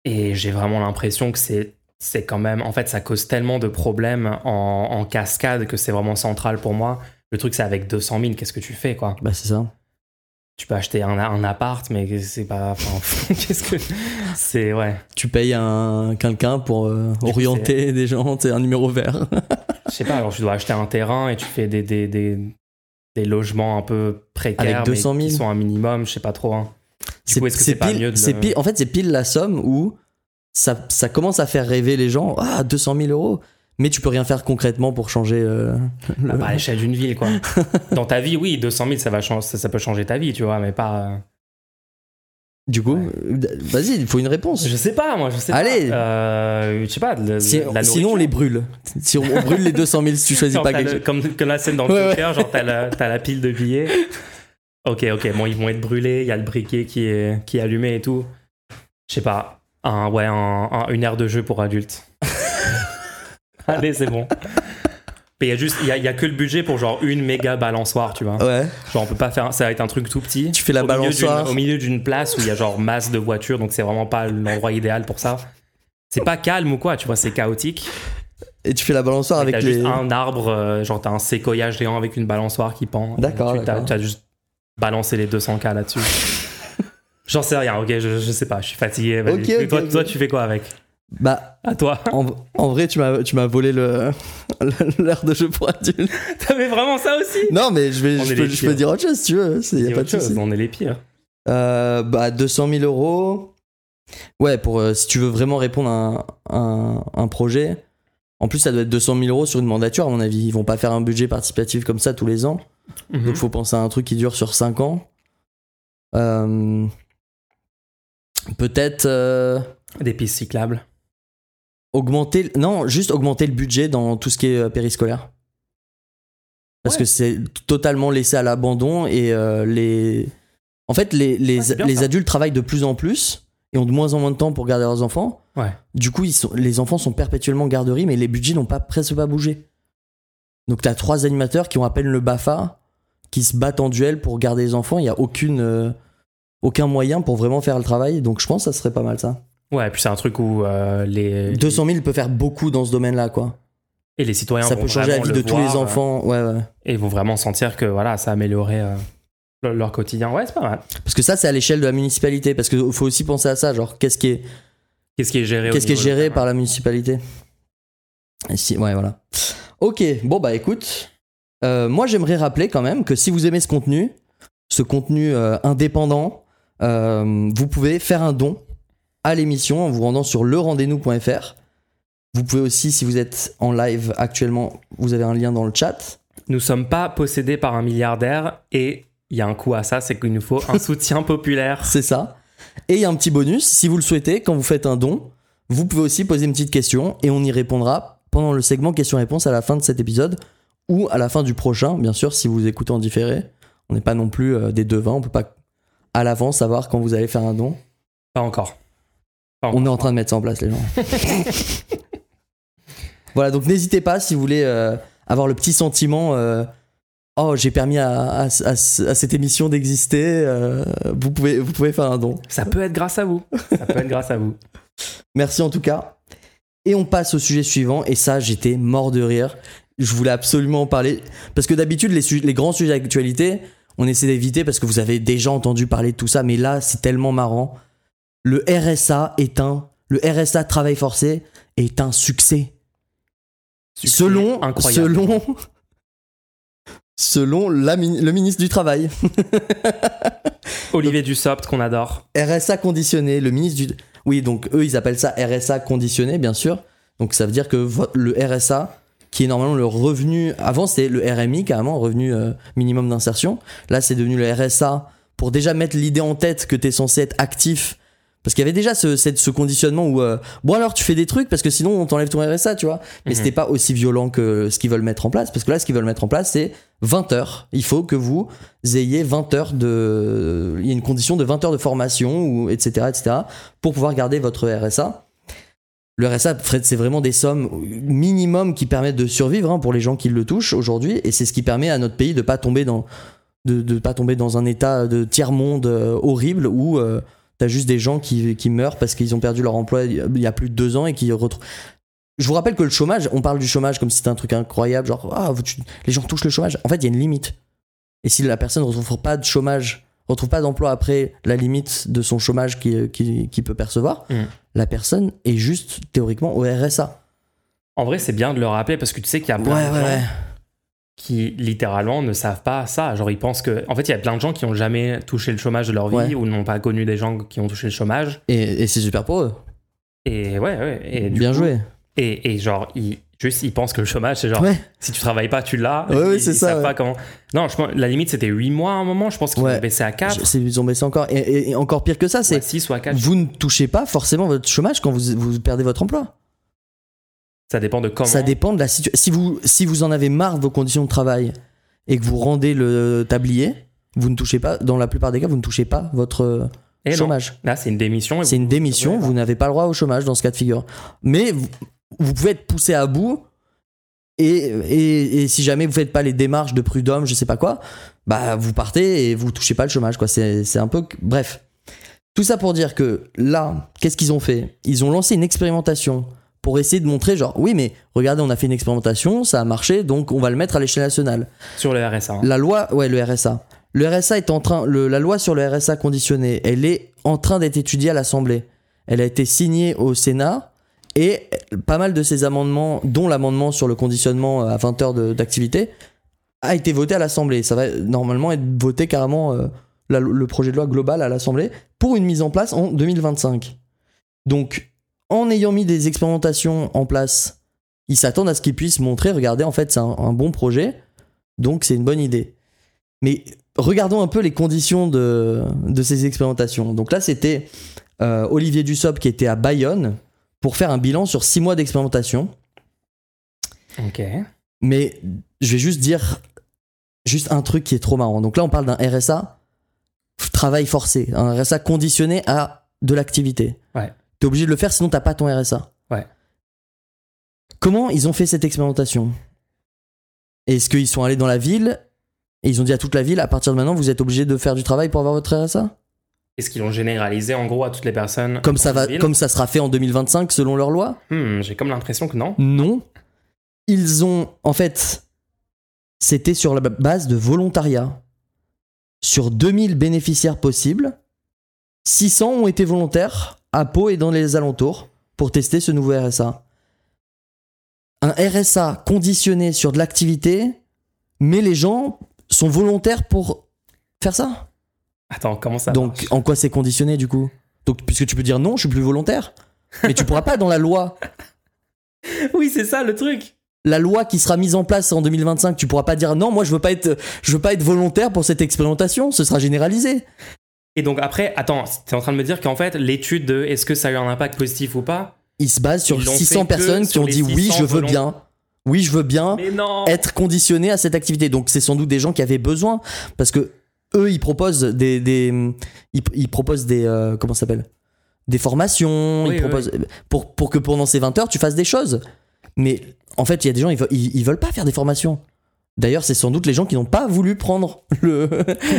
Et j'ai vraiment l'impression que c'est c'est quand même. En fait, ça cause tellement de problèmes en, en cascade que c'est vraiment central pour moi. Le truc, c'est avec 200 000, qu'est-ce que tu fais, quoi? Bah c'est ça. Tu peux acheter un, un appart, mais c'est pas. enfin, qu'est-ce que. C'est. Ouais. Tu payes un quelqu'un pour euh, orienter des gens, c'est un numéro vert. Je sais pas, alors tu dois acheter un terrain et tu fais des, des, des, des logements un peu précaires, Avec 200 000. mais qui sont un minimum, je sais pas trop. hein. Du C'est coup, est-ce que c'est c'est pas pile- mieux de c'est le- pile- En fait, c'est pile la somme où ça, ça commence à faire rêver les gens. Ah, 200 000 euros. Mais tu peux rien faire concrètement pour changer. euh, le- Ah, pas à l'échelle d'une ville, quoi. Dans ta vie, oui, 200 000, ça, va chan- ça, ça peut changer ta vie, tu vois, mais pas. Du coup, Ouais. euh, vas-y, il faut une réponse. Je sais pas, moi, je sais Allez. pas. Euh, je sais pas, de, de- Si- de la sinon, on les brûle. Si on, on brûle les 200 000 si tu choisis pas quelque chose. comme, comme la scène dans le Ouais, genre t'as la, la pile de billets. Ok, ok, bon, ils vont être brûlés, il y a le briquet qui est, qui est allumé et tout. Je sais pas, un, ouais, un- un- une aire de jeu pour adultes. Allez, c'est bon. Mais il y a juste, il y a, il y a que le budget pour genre une méga balançoire, tu vois. Ouais. Genre on peut pas faire, ça va être un truc tout petit. Tu fais la au milieu d'une- balançoire. Au milieu d'une place où il y a genre masse de voitures, donc c'est vraiment pas l'endroit idéal pour ça. C'est pas calme ou quoi, tu vois, c'est chaotique. Et tu fais la balançoire avec juste les. un arbre, euh, genre t'as un séquoia géant avec une balançoire qui pend. D'accord, Tu t'as juste balancé les 200K là-dessus. J'en sais rien, ok, je, je sais pas, je suis fatigué. vas-y. Ok, Et ok, toi, toi, tu fais quoi avec? Bah, À toi en, en vrai, tu m'as tu m'as volé le l'air de jeu pour adultes. T'avais vraiment ça aussi? Non, mais je, vais, je, peux, je dire autre chose si tu veux. Il a pas de chose. On est les pires. Euh, bah, 200 000 euros. Ouais, pour euh, si tu veux vraiment répondre à un, un- un projet. En plus, ça doit être 200 000 euros sur une mandature, à mon avis. Ils vont pas faire un budget participatif comme ça tous les ans. Mhm. Donc, faut penser à un truc qui dure sur 5 ans. Euh, Peut-être Des pistes cyclables. Augmenter. Non, juste augmenter le budget dans tout ce qui est euh, périscolaire. Parce Ouais. que c'est totalement laissé à l'abandon et euh, les. En fait, les, les, Ouais, les adultes travaillent de plus en plus et ont de moins en moins de temps pour garder leurs enfants. Ouais. Du coup, ils sont, les enfants sont perpétuellement en garderie, mais les budgets n'ont pas presque pas bougé. Donc, tu as trois animateurs qui ont à peine le BAFA, qui se battent en duel pour garder les enfants. Il n'y a aucune, euh, aucun moyen pour vraiment faire le travail. Donc, je pense que ça serait pas mal ça. Ouais, puis c'est un truc où euh, les, 200 000 peut faire beaucoup dans ce domaine-là, quoi. et les citoyens Ça vont peut changer la vie de tous les euh, enfants. Ouais, ouais. et vont vraiment sentir que voilà, ça a amélioré euh, leur- quotidien. Ouais, c'est pas mal. Parce que ça, c'est à l'échelle de la municipalité. Parce qu'il faut aussi penser à ça. Genre, qu'est-ce qui est, Qu'est-ce qui est géré qu'est-ce qui est géré par la municipalité Et si, Ouais, voilà. Ok, bon, bah écoute. euh, moi, j'aimerais rappeler quand même que si vous aimez ce contenu, ce contenu indépendant, vous pouvez faire un don à l'émission en vous rendant sur lerendez-nous.fr. Vous pouvez aussi, si vous êtes en live actuellement, vous avez un lien dans le chat. Nous sommes pas possédés par un milliardaire et il y a un coup à ça, c'est qu'il nous faut un soutien populaire. C'est ça. Et il y a un petit bonus, si vous le souhaitez, quand vous faites un don, vous pouvez aussi poser une petite question et on y répondra pendant le segment questions-réponses à la fin de cet épisode ou à la fin du prochain, bien sûr, si vous écoutez en différé. On n'est pas non plus euh, des devins, on peut pas à l'avance savoir quand vous allez faire un don. Pas encore. On est en train de mettre ça en place, les gens. voilà, donc n'hésitez pas si vous voulez euh, avoir le petit sentiment. euh, Oh, j'ai permis à, à- à- à cette émission d'exister. euh, vous, pouvez, vous pouvez faire un don. Ça peut être grâce à vous. Ça peut être grâce à vous. Merci en tout cas. Et on passe au sujet suivant. Et ça, j'étais mort de rire. Je voulais absolument en parler. Parce que d'habitude, les, les grands sujets d'actualité, on essaie d'éviter parce que vous avez déjà entendu parler de tout ça. Mais là, c'est tellement marrant. Le RSA est un. Le RSA travail forcé est un succès. Succès selon. incroyable. Selon. Selon la le ministre du Travail. Olivier Dussopt qu'on adore. RSA conditionné, le ministre du... Oui, donc eux, ils appellent ça RSA conditionné, bien sûr. Donc ça veut dire que le RSA, qui est normalement le revenu... Avant, c'était le RMI, carrément, revenu euh, minimum d'insertion. Là, c'est devenu le RSA pour déjà mettre l'idée en tête que tu es censé être actif. Parce qu'il y avait déjà ce, cette- ce conditionnement où... euh, bon alors, tu fais des trucs parce que sinon, on t'enlève ton RSA, tu vois. Mais Mhm. c'était pas aussi violent que ce qu'ils veulent mettre en place. Parce que là, ce qu'ils veulent mettre en place, c'est 20 heures. Il faut que vous ayez 20 heures de. Il y a une condition de 20 heures de formation, ou etc., etc., pour pouvoir garder votre RSA. Le RSA, c'est vraiment des sommes minimum qui permettent de survivre hein, pour les gens qui le touchent aujourd'hui, et c'est ce qui permet à notre pays de pas tomber dans de, de pas tomber dans un état de tiers monde euh, horrible où euh, t'as juste des gens qui, qui meurent parce qu'ils ont perdu leur emploi il y a- plus de deux ans et qui retrouvent. Je vous rappelle que le chômage, on parle du chômage comme si c'était un truc incroyable, genre ah, vous- tu- les gens touchent le chômage. En fait, il y a une limite. Et si la personne ne retrouve pas de chômage, retrouve pas d'emploi après la limite de son chômage qu'il qui, qui peut percevoir, Mm. la personne est juste théoriquement au RSA. En vrai, c'est bien de le rappeler parce que tu sais qu'il y a plein de gens qui littéralement ne savent pas ça. Genre, ils pensent que. En fait, il y a plein de gens qui ont jamais touché le chômage de leur vie Ouais. ou n'ont pas connu des gens qui ont touché le chômage. Et, et c'est super pour eux. Et ouais, ouais. Et Bien coup- joué. Et, et genre, ils, juste, ils pensent que le chômage, c'est genre, Ouais. si tu travailles pas, tu l'as. Ouais, Ils- c'est ils ça, savent ouais. pas comment. Non, je pense, la limite, c'était 8 mois à un moment. Je pense qu'ils ont baissé à 4. Je- c'est- Ils ont baissé encore. Et encore pire que ça, c'est 6 ou à 4. vous ne touchez pas forcément votre chômage quand vous, vous perdez votre emploi. Ça dépend de comment. Ça dépend de la situation. Si vous, si vous en avez marre de vos conditions de travail et que vous rendez le tablier, vous ne touchez pas, dans la plupart des cas, vous ne touchez pas votre non. chômage. Là, c'est une démission. C'est une démission, vous n'avez pas le droit au chômage dans ce cas de figure. Mais vous, vous pouvez être poussé à bout et, et, et si jamais vous faites pas les démarches de prud'homme, je sais pas quoi, bah vous partez et vous touchez pas le chômage. quoi. C'est un peu. Bref. Tout ça pour dire que là, qu'est-ce qu'ils ont fait? Ils ont lancé une expérimentation pour essayer de montrer, genre, oui, mais regardez, on a fait une expérimentation, ça a marché, donc on va le mettre à l'échelle nationale. Sur le RSA. hein. La loi, ouais, le RSA. Le RSA est en train, le- la loi sur le RSA conditionné, elle est en train d'être étudiée à l'Assemblée. Elle a été signée au Sénat et pas mal de ces amendements, dont l'amendement sur le conditionnement à 20 heures d'activité, a été voté à l'Assemblée. Ça va normalement être voté carrément euh, la- le projet de loi global à l'Assemblée pour une mise en place en 2025. Donc, en ayant mis des expérimentations en place, ils s'attendent à ce qu'ils puissent montrer, regardez, en fait, c'est un, un bon projet, donc c'est une bonne idée. Mais regardons un peu les conditions de, de ces expérimentations. Donc là, c'était euh, Olivier Dussopt qui était à Bayonne pour faire un bilan sur six mois d'expérimentation. Ok. Mais je vais juste dire juste un truc qui est trop marrant. Donc là, on parle d'un RSA travail forcé, un RSA conditionné à de l'activité. Ouais. T'es obligé de le faire, sinon t'as pas ton RSA. Ouais. Comment ils ont fait cette expérimentation? Est-ce qu'ils sont allés dans la ville? Et ils ont dit à toute la ville, à partir de maintenant, vous êtes obligé de faire du travail pour avoir votre RSA Est-ce qu'ils l'ont généralisé en gros à toutes les personnes Comme ça va, ville? comme ça sera fait en 2025 selon leur loi? Hmm, J'ai comme l'impression que non. Non. Ils ont, en fait, c'était sur la base de volontariat. Sur 2000 bénéficiaires possibles, 600 ont été volontaires à Pau et dans les alentours pour tester ce nouveau RSA. Un RSA conditionné sur de l'activité, mais les gens sont volontaires pour faire ça. Attends, comment ça Donc, marche en quoi c'est conditionné du coup? Donc, puisque tu peux dire non, je suis plus volontaire. Mais tu pourras pas dans la loi Oui, c'est ça le truc. la loi qui sera mise en place en 2025, tu pourras pas dire non, moi je veux pas être, je veux pas être volontaire pour cette expérimentation, ce sera généralisé. Et donc après, attends, t'es en train de me dire qu'en fait, l'étude de est-ce que ça a eu un impact positif ou pas Il se base sur Ils l'ont 600 fait que personnes qui ont dit oui, 600 je veux bien, oui, je veux bien être conditionné à cette activité. Donc c'est sans doute des gens qui avaient besoin. Parce que eux, ils proposent des, des ils, ils proposent des, euh, comment ça s'appelle, des formations, Oui, ils proposent pour pour que pendant ces 20 heures tu fasses des choses. Mais en fait, il y a des gens, ils, ils, ils veulent pas faire des formations. D'ailleurs, c'est sans doute les gens qui n'ont pas voulu prendre le,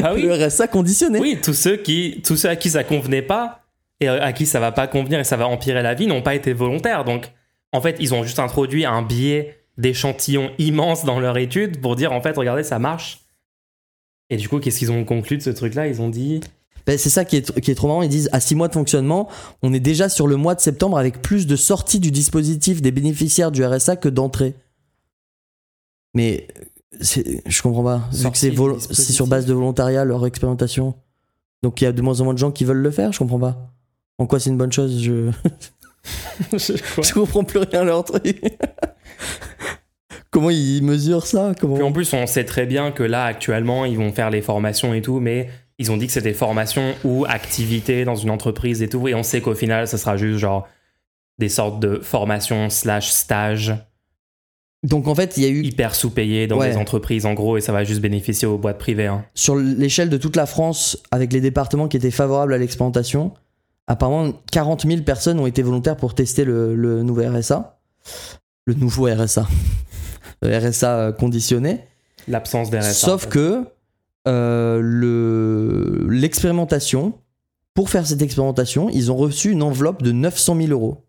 Ah oui le RSA conditionné. Oui, tous ceux, qui, tous ceux à qui ça convenait pas et à qui ça va pas convenir et ça va empirer la vie n'ont pas été volontaires. Donc, en fait, ils ont juste introduit un biais d'échantillons immense dans leur étude pour dire en fait, regardez, ça marche. Et du coup, qu'est-ce qu'ils ont conclu de ce truc-là? Ils ont dit Ben, c'est ça qui est, qui est trop marrant. Ils disent à 6 mois de fonctionnement, on est déjà sur le mois de septembre avec plus de sorties du dispositif des bénéficiaires du RSA que d'entrées. Mais je comprends pas. Vu que c'est sur base de volontariat leur expérimentation. Donc il y a de moins en moins de gens qui veulent le faire, je comprends pas. En quoi c'est une bonne chose Je, comprends plus rien à leur truc. Comment ils mesurent ça Puis en Comment plus, on sait très bien que là, actuellement, ils vont faire les formations et tout, mais ils ont dit que c'était formation ou activité dans une entreprise et tout, et on sait qu'au final, ça sera juste genre des sortes de formations slash stage Donc en fait, il y a eu hyper sous-payés dans Ouais. des entreprises en gros, et ça va juste bénéficier aux boîtes privées. hein. sur l'échelle de toute la France, avec les départements qui étaient favorables à l'expérimentation, apparemment 40 000 personnes ont été volontaires pour tester le, le nouveau RSA. Le nouveau RSA. Le RSA euh, conditionné. L'absence d'RSA. Sauf que euh, le- l'expérimentation, pour faire cette expérimentation, ils ont reçu une enveloppe de 900 000 euros.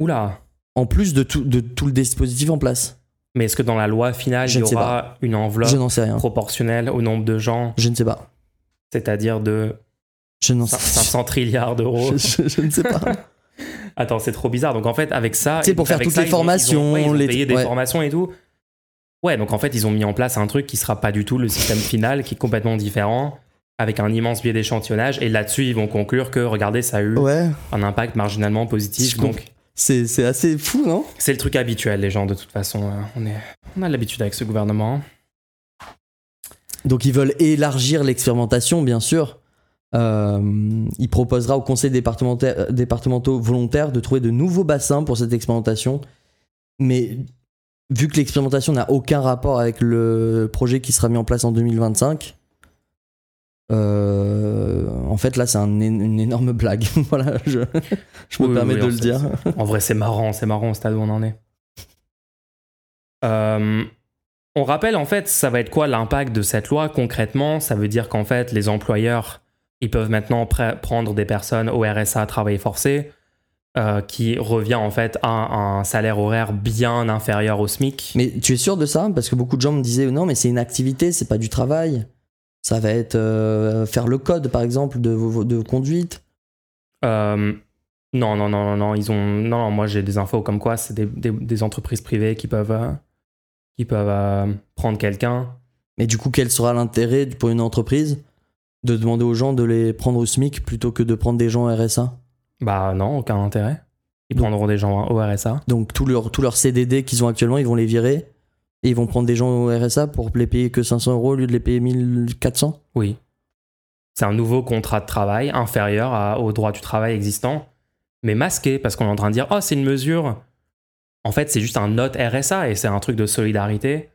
Oula En plus de tout, de tout le dispositif en place. Mais est-ce que dans la loi finale, Je il y aura une enveloppe Je n'en sais rien. proportionnelle au nombre de gens, Je ne sais pas. c'est-à-dire de Je n'en cin- sais 500 trilliards d'euros je, ne sais pas. Attends, c'est trop bizarre. Donc en fait, avec ça, Tu sais, pour faire toutes ça, les ils ont- formations, ouais, les- payé des ouais. formations et tout. Ouais, donc en fait, ils ont mis en place un truc qui sera pas du tout le système final, qui est complètement différent, avec un immense biais d'échantillonnage. Et là-dessus, ils vont conclure que, regardez, ça a eu Ouais, un impact marginalement positif. Je. Donc, c'est assez fou, non? C'est le truc habituel, les gens, de toute façon. euh, on, est, on a l'habitude avec ce gouvernement. Donc ils veulent élargir l'expérimentation, bien sûr. Euh, il proposera aux conseils départementaires- départementaux volontaires de trouver de nouveaux bassins pour cette expérimentation. Mais vu que l'expérimentation n'a aucun rapport avec le projet qui sera mis en place en 2025, euh, en fait là c'est un une énorme blague. voilà, je, je me Oui, permets oui, de le sait, dire. En vrai, c'est marrant, c'est marrant au stade où on en est. Euh, on rappelle en fait, ça va être quoi l'impact de cette loi concrètement? Ça veut dire qu'en fait, les employeurs, ils peuvent maintenant pr- prendre des personnes au RSA à travail forcé, euh, qui revient en fait à un salaire horaire bien inférieur au SMIC. Mais tu es sûr de ça? Parce que beaucoup de gens me disaient non, mais c'est une activité, c'est pas du travail. Ça va être euh, faire le code, par exemple, de, vos- de conduite. Euh, non, non, non, non, non, ils ont. Non, non, moi j'ai des infos comme quoi c'est des, des- des entreprises privées qui peuvent, euh, qui peuvent euh, prendre quelqu'un. Mais du coup, quel sera l'intérêt pour une entreprise de demander aux gens de les prendre au SMIC plutôt que de prendre des gens au RSA Bah non, aucun intérêt. Ils prendront des gens au RSA. Donc tous leurs tous leurs CDD qu'ils ont actuellement, ils vont les virer et ils vont prendre des gens au RSA pour les payer que 500 euros au lieu de les payer 1400 Oui. C'est un nouveau contrat de travail inférieur à- au droit du travail existant, mais masqué parce qu'on est en train de dire oh c'est une mesure. En fait, c'est juste un note RSA et c'est un truc de solidarité.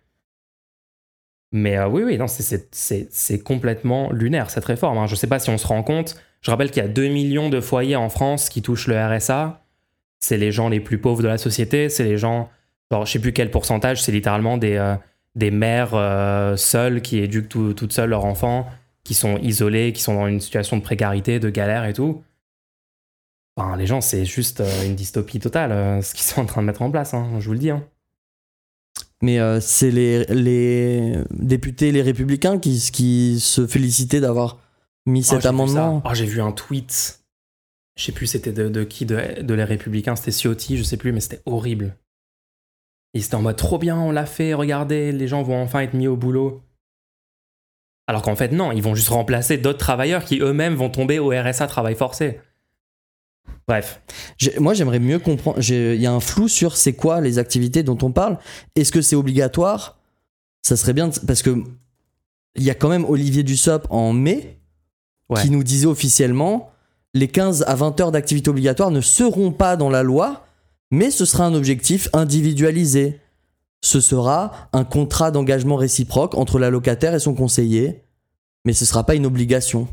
Mais euh, oui, oui, non, c'est- complètement lunaire cette réforme. hein. Je sais pas si on se rend compte. Je rappelle qu'il y a 2 millions de foyers en France qui touchent le RSA. C'est les gens les plus pauvres de la société. C'est les gens, genre, je sais plus quel pourcentage, c'est littéralement des, euh, des mères euh, seules qui éduquent tout- toutes seules leurs enfants, qui sont isolés, qui sont dans une situation de précarité, de galère et tout. Enfin, les gens, c'est juste euh, une dystopie totale, euh, ce qu'ils sont en train de mettre en place, hein, je vous le dis. hein. Mais euh, c'est les, les députés, les républicains qui, qui se félicitaient d'avoir mis Oh, cet j'ai vu ça. amendement. Oh, j'ai vu un tweet. Je sais plus c'était de, de qui, de, de les Républicains, c'était Ciotti, je sais plus, mais c'était horrible. Ils étaient en mode trop bien, on l'a fait, regardez, les gens vont enfin être mis au boulot. Alors qu'en fait, non, ils vont juste remplacer d'autres travailleurs qui eux-mêmes vont tomber au RSA travail forcé. Bref, Moi, j'aimerais mieux comprendre. Il y a un flou sur c'est quoi les activités dont on parle. Est-ce que c'est obligatoire? Ça serait bien parce que il y a quand même Olivier Dussopt en mai Ouais. qui nous disait officiellement les 15 à 20 heures d'activité obligatoire ne seront pas dans la loi, mais ce sera un objectif individualisé. Ce sera un contrat d'engagement réciproque entre la locataire et son conseiller, mais ce sera pas une obligation.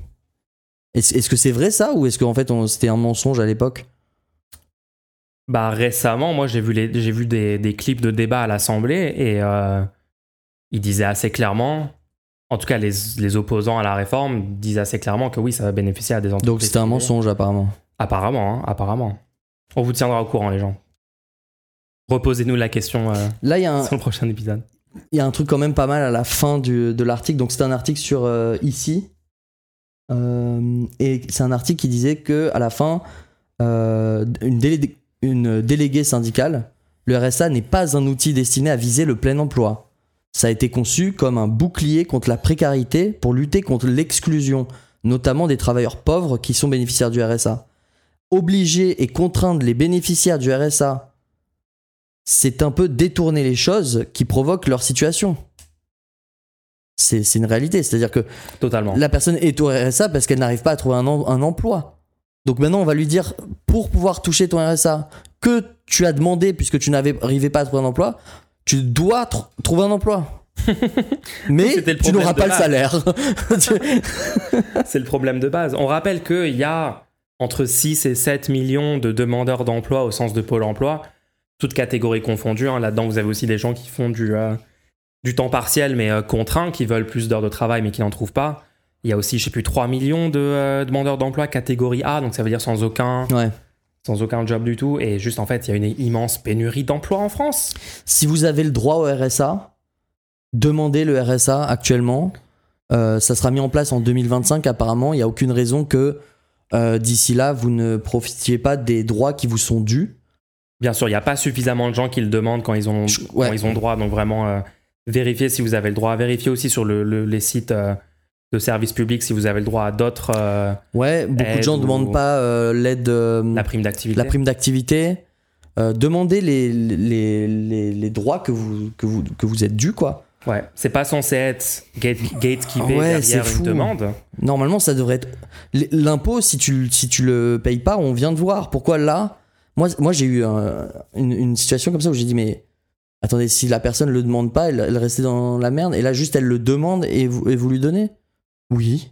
Est-ce est-ce que c'est vrai ça ou est-ce qu'en fait on- c'était un mensonge à l'époque? Bah récemment, moi j'ai vu, les, j'ai vu des, des clips de débat à l'Assemblée et euh, ils disaient assez clairement, en tout cas les, les opposants à la réforme disaient assez clairement que oui, ça va bénéficier à des entreprises. Donc c'était un mensonge apparemment. Apparemment, hein, apparemment. On vous tiendra au courant, les gens. Reposez-nous la question euh, Là, il y, a un- sur le prochain épisode. il y a un truc quand même pas mal à la fin du- de l'article. Donc c'est un article sur euh, ici. Euh, et c'est un article qui disait que à la fin, une, délé- une déléguée syndicale, le RSA n'est pas un outil destiné à viser le plein emploi. Ça a été conçu comme un bouclier contre la précarité pour lutter contre l'exclusion, notamment des travailleurs pauvres qui sont bénéficiaires du RSA. Obliger et contraindre les bénéficiaires du RSA c'est un peu détourner les choses qui provoquent leur situation. C'est une réalité. C'est-à-dire que Totalement. la personne est au RSA parce qu'elle n'arrive pas à trouver un, em- un emploi. Donc maintenant, on va lui dire, pour pouvoir toucher ton RSA, que tu as demandé puisque tu n'arrivais pas à trouver un emploi, tu dois tr- trouver un emploi. Mais tu n'auras pas le salaire. C'est le problème de base. On rappelle qu'il y a entre 6 et 7 millions de demandeurs d'emploi au sens de Pôle emploi, toutes catégories confondues. hein. Là-dedans, vous avez aussi des gens qui font du, euh, du temps partiel mais euh, contraint, qui veulent plus d'heures de travail mais qui n'en trouvent pas. Il y a aussi, je sais plus, 3 millions de euh, demandeurs d'emploi catégorie A, donc ça veut dire sans aucun, ouais. sans aucun job du tout. Et juste, en fait, il y a une immense pénurie d'emplois en France. Si vous avez le droit au RSA, demandez le RSA actuellement. Euh, ça sera mis en place en 2025 apparemment. Il n'y a aucune raison que d'ici là, vous ne profitiez pas des droits qui vous sont dus. Bien sûr, il n'y a pas suffisamment de gens qui le demandent quand ils ont, ouais. quand ils ont droit, donc vraiment, euh, vérifiez si vous avez le droit. Vérifiez aussi sur le- le- les sites euh, de services publics si vous avez le droit à d'autres. euh, Ouais, beaucoup de gens ne demandent pas euh, l'aide, la prime d'activité. la prime d'activité. Demandez les, les, les, les droits que vous, que, vous, que vous êtes dû, quoi. Ouais, c'est pas censé être gate, gatekeepé Ouais, derrière une demande. Normalement, ça devrait être. L'impôt, si tu, si tu le payes pas, on vient de voir. Pourquoi là Moi, moi j'ai eu un- une, une situation comme ça où j'ai dit, mais attendez, si la personne le demande pas, elle, elle restait dans la merde. Et là, juste, elle le demande et vous, et vous lui donnez? Oui.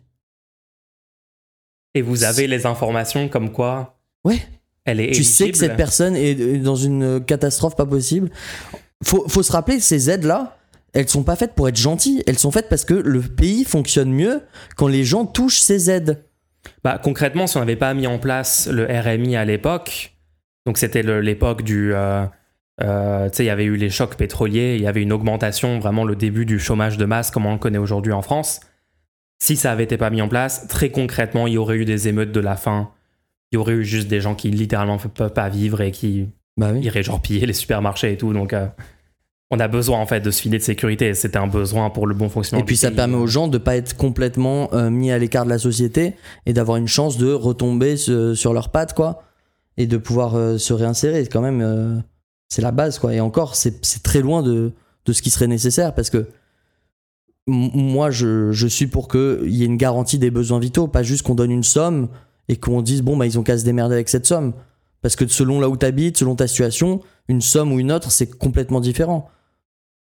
Et vous avez les informations comme quoi Ouais. elle est Tu sais que cette personne est dans une catastrophe pas possible. Faut, faut se rappeler, ces aides-là, elles sont pas faites pour être gentilles. Elles sont faites parce que le pays fonctionne mieux quand les gens touchent ces aides. Bah, concrètement, si on n'avait pas mis en place le RMI à l'époque, donc c'était l'époque du. euh, euh, tu sais, il y avait eu les chocs pétroliers, il y avait une augmentation, vraiment le début du chômage de masse, comme on le connaît aujourd'hui en France. Si ça avait été pas mis en place, très concrètement, il y aurait eu des émeutes de la faim. Il y aurait eu juste des gens qui littéralement ne peuvent pas vivre et qui Bah oui. iraient genre piller les supermarchés et tout. Donc, euh, on a besoin en fait de ce filet de sécurité. C'était un besoin pour le bon fonctionnement. Et puis ça pays. permet aux gens de pas être complètement euh, mis à l'écart de la société et d'avoir une chance de retomber sur leurs pattes, quoi. Et de pouvoir euh, se réinsérer. Quand même, euh, c'est la base, quoi. Et encore, c'est très loin de, de ce qui serait nécessaire parce que moi, je, je suis pour qu'il y ait une garantie des besoins vitaux, pas juste qu'on donne une somme et qu'on dise, bon, bah, ils ont qu'à se démerder avec cette somme. Parce que selon là où tu habites, selon ta situation, une somme ou une autre, c'est complètement différent.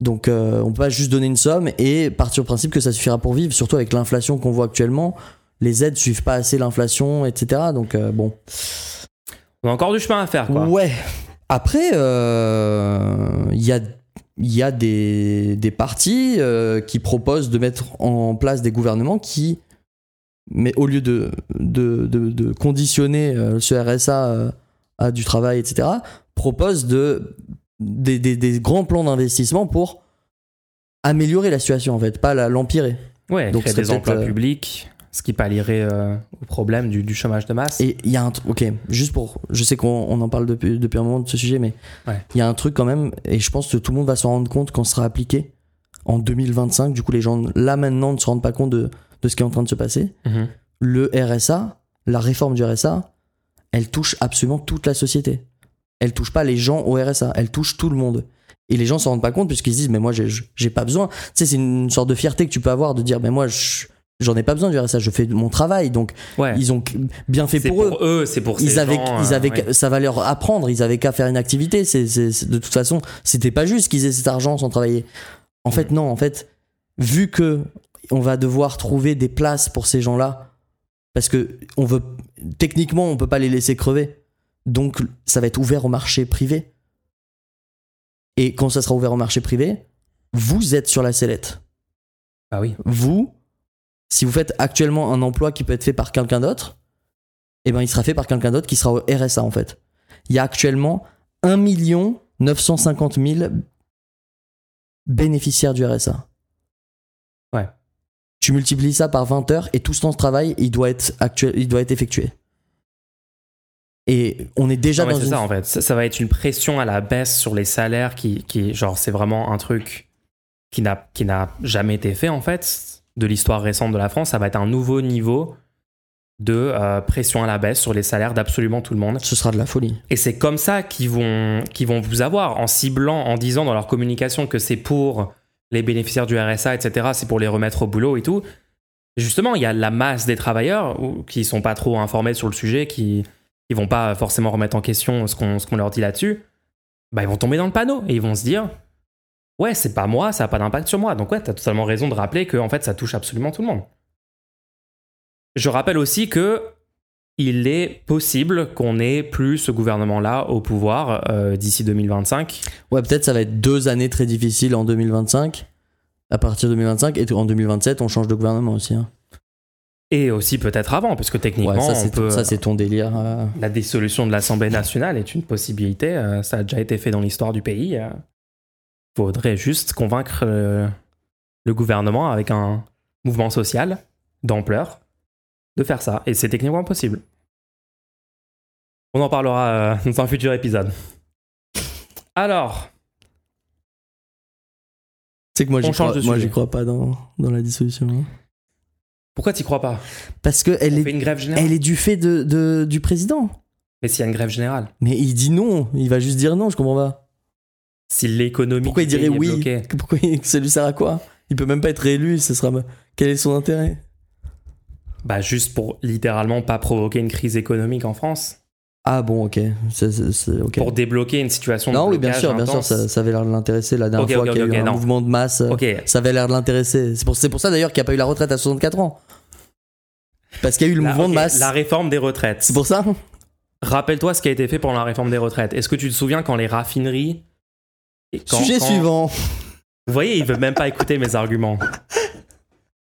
Donc euh, on peut pas juste donner une somme et partir du principe que ça suffira pour vivre, surtout avec l'inflation qu'on voit actuellement. Les aides suivent pas assez l'inflation, etc. Donc euh, bon. On a encore du chemin à faire, quoi. Ouais. Après, euh, il y a, il y a des, des partis euh, qui proposent de mettre en place des gouvernements qui, mais au lieu de, de, de, de conditionner euh, ce RSA euh, à du travail, etc., proposent de, des, des, des grands plans d'investissement pour améliorer la situation, en fait, pas l'empirer. Ouais, Donc, créer des emplois publics, ce qui pallierait euh, au problème du, du chômage de masse. Et il y a un truc, ok, juste pour, je sais qu'on on en parle depuis, depuis un moment de ce sujet, mais il Ouais. y a un truc quand même, et je pense que tout le monde va s'en rendre compte quand ce sera appliqué en 2025. Du coup, les gens là maintenant ne se rendent pas compte de, de ce qui est en train de se passer. Mhm. Le RSA, la réforme du RSA, elle touche absolument toute la société. Elle touche pas les gens au RSA, elle touche tout le monde. Et les gens s'en rendent pas compte puisqu'ils se disent, mais moi, j'ai pas besoin. Tu sais, c'est une sorte de fierté que tu peux avoir de dire, mais moi, je- j'en ai pas besoin du RSA, je fais mon travail. Donc, Ouais. ils ont bien fait pour, eux eux, c'est pour ces ils avaient, gens, ils avaient ouais. ça va leur apprendre, ils avaient qu'à faire une activité. C'est, de toute façon, c'était pas juste qu'ils aient cet argent sans travailler. En fait, non, en fait, vu que on va devoir trouver des places pour ces gens-là, parce que on veut, techniquement, on peut pas les laisser crever. Donc, ça va être ouvert au marché privé. Et quand ça sera ouvert au marché privé, vous êtes sur la sellette Ah oui. vous, si vous faites actuellement un emploi qui peut être fait par quelqu'un d'autre, eh ben il sera fait par quelqu'un d'autre qui sera au RSA en fait. Il y a actuellement 1 950 000 bénéficiaires du RSA. Ouais. Tu multiplies ça par 20 heures et tout ce temps de travail, il doit être, actuel, il doit être effectué. Et on est déjà Non, dans une... ça en fait. Ça, ça va être une pression à la baisse sur les salaires qui, qui genre, c'est vraiment un truc qui n'a, qui n'a jamais été fait en fait de l'histoire récente de la France. Ça va être un nouveau niveau de euh, pression à la baisse sur les salaires d'absolument tout le monde. Ce sera de la folie. Et c'est comme ça qu'ils vont, vont vous avoir en ciblant, en disant dans leur communication que c'est pour les bénéficiaires du RSA, etc. C'est pour les remettre au boulot et tout. Justement, il y a la masse des travailleurs qui sont pas trop informés sur le sujet, qui qui vont pas forcément remettre en question ce qu'on ce qu'on leur dit là-dessus. Bah, ils vont tomber dans le panneau et ils vont se dire ouais, c'est pas moi, ça a pas d'impact sur moi. Donc ouais, t'as totalement raison de rappeler que en fait, ça touche absolument tout le monde. Je rappelle aussi que il est possible qu'on ait plus ce gouvernement-là au pouvoir euh, d'ici 2025. Ouais, peut-être ça va être deux années très difficiles en 2025. À partir de 2025 et en 2027, on change de gouvernement aussi. hein. Et aussi peut-être avant, puisque techniquement, Ouais, ça on c'est peut... ça c'est ton délire. euh. la dissolution de l'Assemblée nationale est une possibilité. euh, ça a déjà été fait dans l'histoire du pays. Faudrait juste convaincre euh, le gouvernement avec un mouvement social d'ampleur de faire ça. Et c'est techniquement possible. On en parlera euh, dans un futur épisode. Alors, C'est que moi, j'y crois, moi, crois pas dans, dans la dissolution. hein. Pourquoi t'y crois pas? Parce que elle est, une grève générale. elle est du fait de, de- du président. Mais s'il y a une grève générale, Mais il dit non, il va juste dire non, je comprends pas. Si l'économie Pourquoi il dirait oui bloquée, Pourquoi ça lui sert à quoi? Il peut même pas être réélu, ce sera quel est son intérêt? Bah juste pour littéralement pas provoquer une crise économique en France, Ah bon, ok, pour débloquer une situation de Non, oui, bien sûr, bien sûr, ça, ça avait l'air de l'intéresser la dernière Ok, fois qu'il y a eu un non. mouvement de masse. euh, Ça avait l'air de l'intéresser. C'est pour, pour ça d'ailleurs qu'il n'y a pas eu la retraite à 64 ans. Parce qu'il y a eu le la, mouvement de masse. la réforme des retraites. C'est pour ça? Rappelle-toi ce qui a été fait pendant la réforme des retraites. Est-ce que tu te souviens quand les raffineries et quand- Sujet quand- suivant. Vous voyez, il veut même pas écouter mes arguments.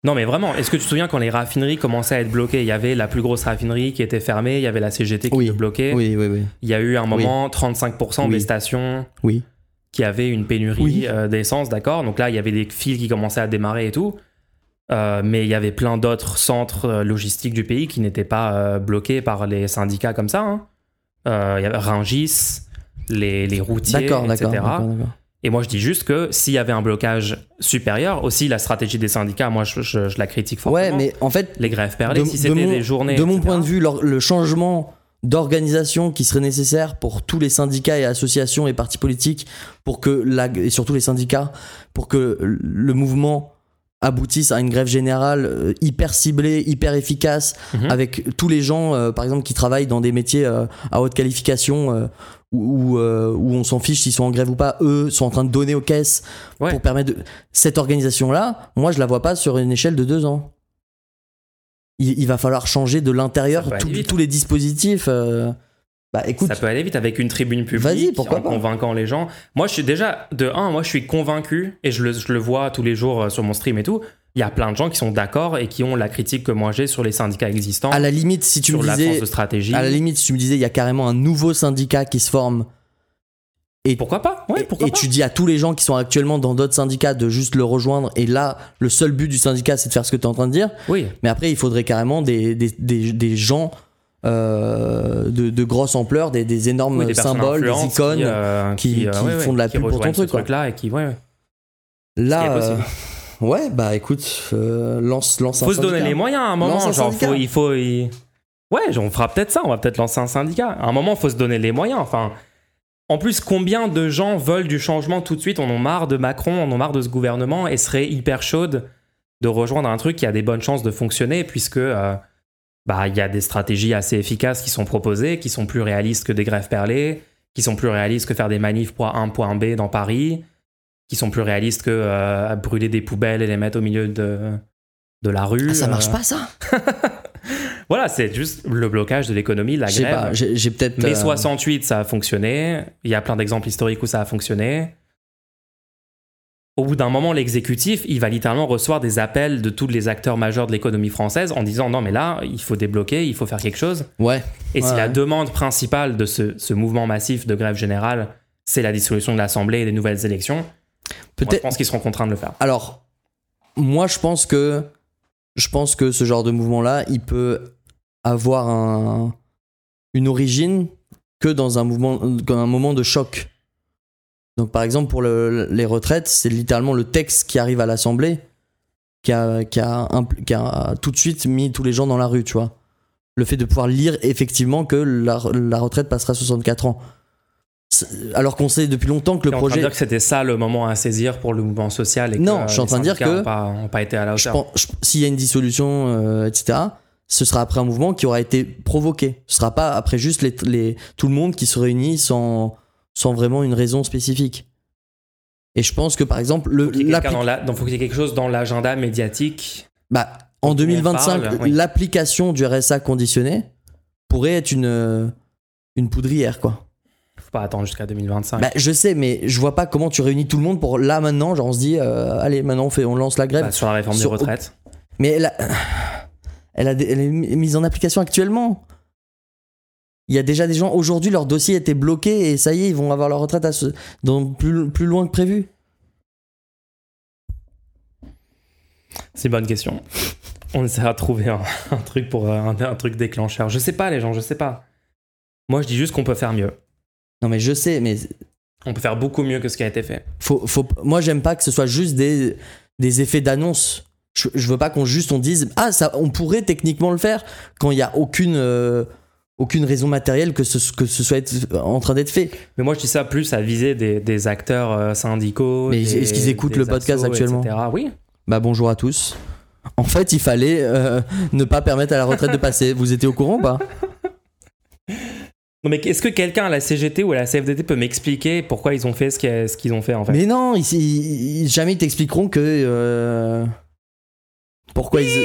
Non mais vraiment, est-ce que tu te souviens quand les raffineries commençaient à être bloquées? Il y avait la plus grosse raffinerie qui était fermée, il y avait la CGT qui Oui. était bloquée. Oui, oui, oui. Il y a eu un moment 35% des Oui. stations Oui. qui avaient une pénurie Oui. euh, d'essence, d'accord? Donc là, il y avait des fils qui commençaient à démarrer et tout. Euh, mais il y avait plein d'autres centres euh, logistiques du pays qui n'étaient pas euh, bloqués par les syndicats comme ça. hein. Il y avait Rungis, les, les routiers, D'accord, etc. d'accord. d'accord, d'accord. Et moi, je dis juste que s'il y avait un blocage supérieur, aussi la stratégie des syndicats, moi, je, je- je la critique fortement. Ouais, mais en fait, Les grèves perlées, de- si de c'était mon- des journées. de mon etc. point de vue, le changement d'organisation qui serait nécessaire pour tous les syndicats et associations et partis politiques, pour que la, et surtout les syndicats, pour que le mouvement aboutisse à une grève générale euh, hyper ciblée, hyper efficace, Mhm. avec tous les gens, euh, par exemple, qui travaillent dans des métiers euh, à haute qualification, euh, où, où, euh, où on s'en fiche s'ils sont en grève ou pas, eux sont en train de donner aux caisses Ouais. pour permettre de... Cette organisation-là, moi, je la vois pas sur une échelle de deux ans. Il, il va falloir changer de l'intérieur tous- les dispositifs. euh, Bah écoute, Ça peut aller vite avec une tribune publique, en pas. convainquant les gens. Moi, je suis déjà, de un, moi, je suis convaincu, et je le, je le vois tous les jours euh, sur mon stream et tout, il y a plein de gens qui sont d'accord et qui ont la critique que moi j'ai sur les syndicats existants, à la limite, si tu sur me disais, de stratégie. à la limite, si tu me disais, il y a carrément un nouveau syndicat qui se forme. Et, Pourquoi pas? Ouais, et- pourquoi et pas? tu dis à tous les gens qui sont actuellement dans d'autres syndicats de juste le rejoindre. Et là, le seul but du syndicat, c'est de faire ce que tu es en train de dire. Oui, Mais après, il faudrait carrément des, des, des, des gens euh, de, de grosse ampleur, des, des énormes oui, des personnes symboles, des icônes. qui, euh, qui- euh, qui ouais, ouais, font de la pub pour ton truc, ce quoi. truc-là et qui, ouais. Là, Ouais, bah écoute, euh, lance, lance un faut se donner les moyens à un moment. Lance genre, faut, il faut. il- Ouais, on fera peut-être ça. On va peut-être lancer un syndicat. À un moment, faut se donner les moyens. Enfin, en plus, combien de gens veulent du changement tout de suite? On en a marre de Macron, on en a marre de ce gouvernement et seraient hyper chaudes de rejoindre un truc qui a des bonnes chances de fonctionner puisque euh, bah il y a des stratégies assez efficaces qui sont proposées, qui sont plus réalistes que des grèves perlées, qui sont plus réalistes que faire des manifs point A point B dans Paris, qui sont plus réalistes que euh, brûler des poubelles et les mettre au milieu de de la rue. Ah, ça marche euh, pas ça voilà, c'est juste le blocage de l'économie, la grève. pas, j'ai j'ai peut-être. Mai euh, 68, ça a fonctionné. Il y a plein d'exemples historiques où ça a fonctionné. Au bout d'un moment, l'exécutif, il va littéralement recevoir des appels de tous les acteurs majeurs de l'économie française en disant non mais là, il faut débloquer, il faut faire quelque chose. Ouais. Et si Ouais, la demande principale de ce, ce mouvement massif de grève générale, c'est la dissolution de l'Assemblée et des nouvelles élections, je pense qu'ils seront contraints de le faire. Alors, moi, je pense que je pense que ce genre de mouvement-là, il peut avoir un, une origine que dans un mouvement, dans un moment de choc. Donc, par exemple, pour le- les retraites, c'est littéralement le texte qui arrive à l'Assemblée qui a, qui, a impl- qui a tout de suite mis tous les gens dans la rue, tu vois. Le fait de pouvoir lire effectivement que la, la retraite passera à 64 ans. Alors qu'on sait depuis longtemps que le en train de projet. dire que c'était ça le moment à saisir pour le mouvement social et que Non, euh, je suis en train de dire que- ont pas, été à la hauteur. S'il y a une dissolution, euh, etc., ce sera après un mouvement qui aura été provoqué. Ce sera pas après juste les, les- tout le monde qui se réunit sans, sans vraiment une raison spécifique. Et je pense que par exemple, le, Faut y donc, faut qu'il y ait quelque chose dans l'agenda médiatique. bah, en dont tout le monde 2025, parle, oui. l'application du RSA conditionné pourrait être une, une poudrière, quoi. Pas attendre jusqu'à 2025. Bah, je sais, mais je vois pas comment tu réunis tout le monde pour là maintenant, genre on se dit, euh, allez, maintenant on, fait, on lance la grève. Bah, sur la réforme sur- des retraites. Mais elle, a- elle, a des- elle est mise en application actuellement. Il y a déjà des gens, aujourd'hui, leur dossier était bloqué et ça y est, ils vont avoir leur retraite à ce- dans plus, plus loin que prévu. C'est une bonne question. On essaiera de trouver un, un truc pour euh, un, un truc déclencheur. Je sais pas, les gens, je sais pas. Moi, je dis juste qu'on peut faire mieux. Non, mais je sais, mais On peut faire beaucoup mieux que ce qui a été fait. Faut, faut, moi, j'aime pas que ce soit juste des, des effets d'annonce. Je, je veux pas qu'on juste on dise ah ça, on pourrait techniquement le faire quand il y a aucune euh, aucune raison matérielle que ce, que ce soit être- en train d'être fait. Mais moi, je dis ça plus à viser des, des acteurs euh, syndicaux. Mais est-ce qu'ils écoutent le podcast assos, actuellement etc. Oui. Bah bonjour à tous. En fait, il fallait euh, ne pas permettre à la retraite de passer. Vous étiez au courant ou pas? Non, mais est-ce que quelqu'un à la CGT ou à la CFDT peut m'expliquer pourquoi ils ont fait ce qu'ils ont fait en fait? Mais non, ils, ils- jamais ils t'expliqueront que euh, pourquoi ils.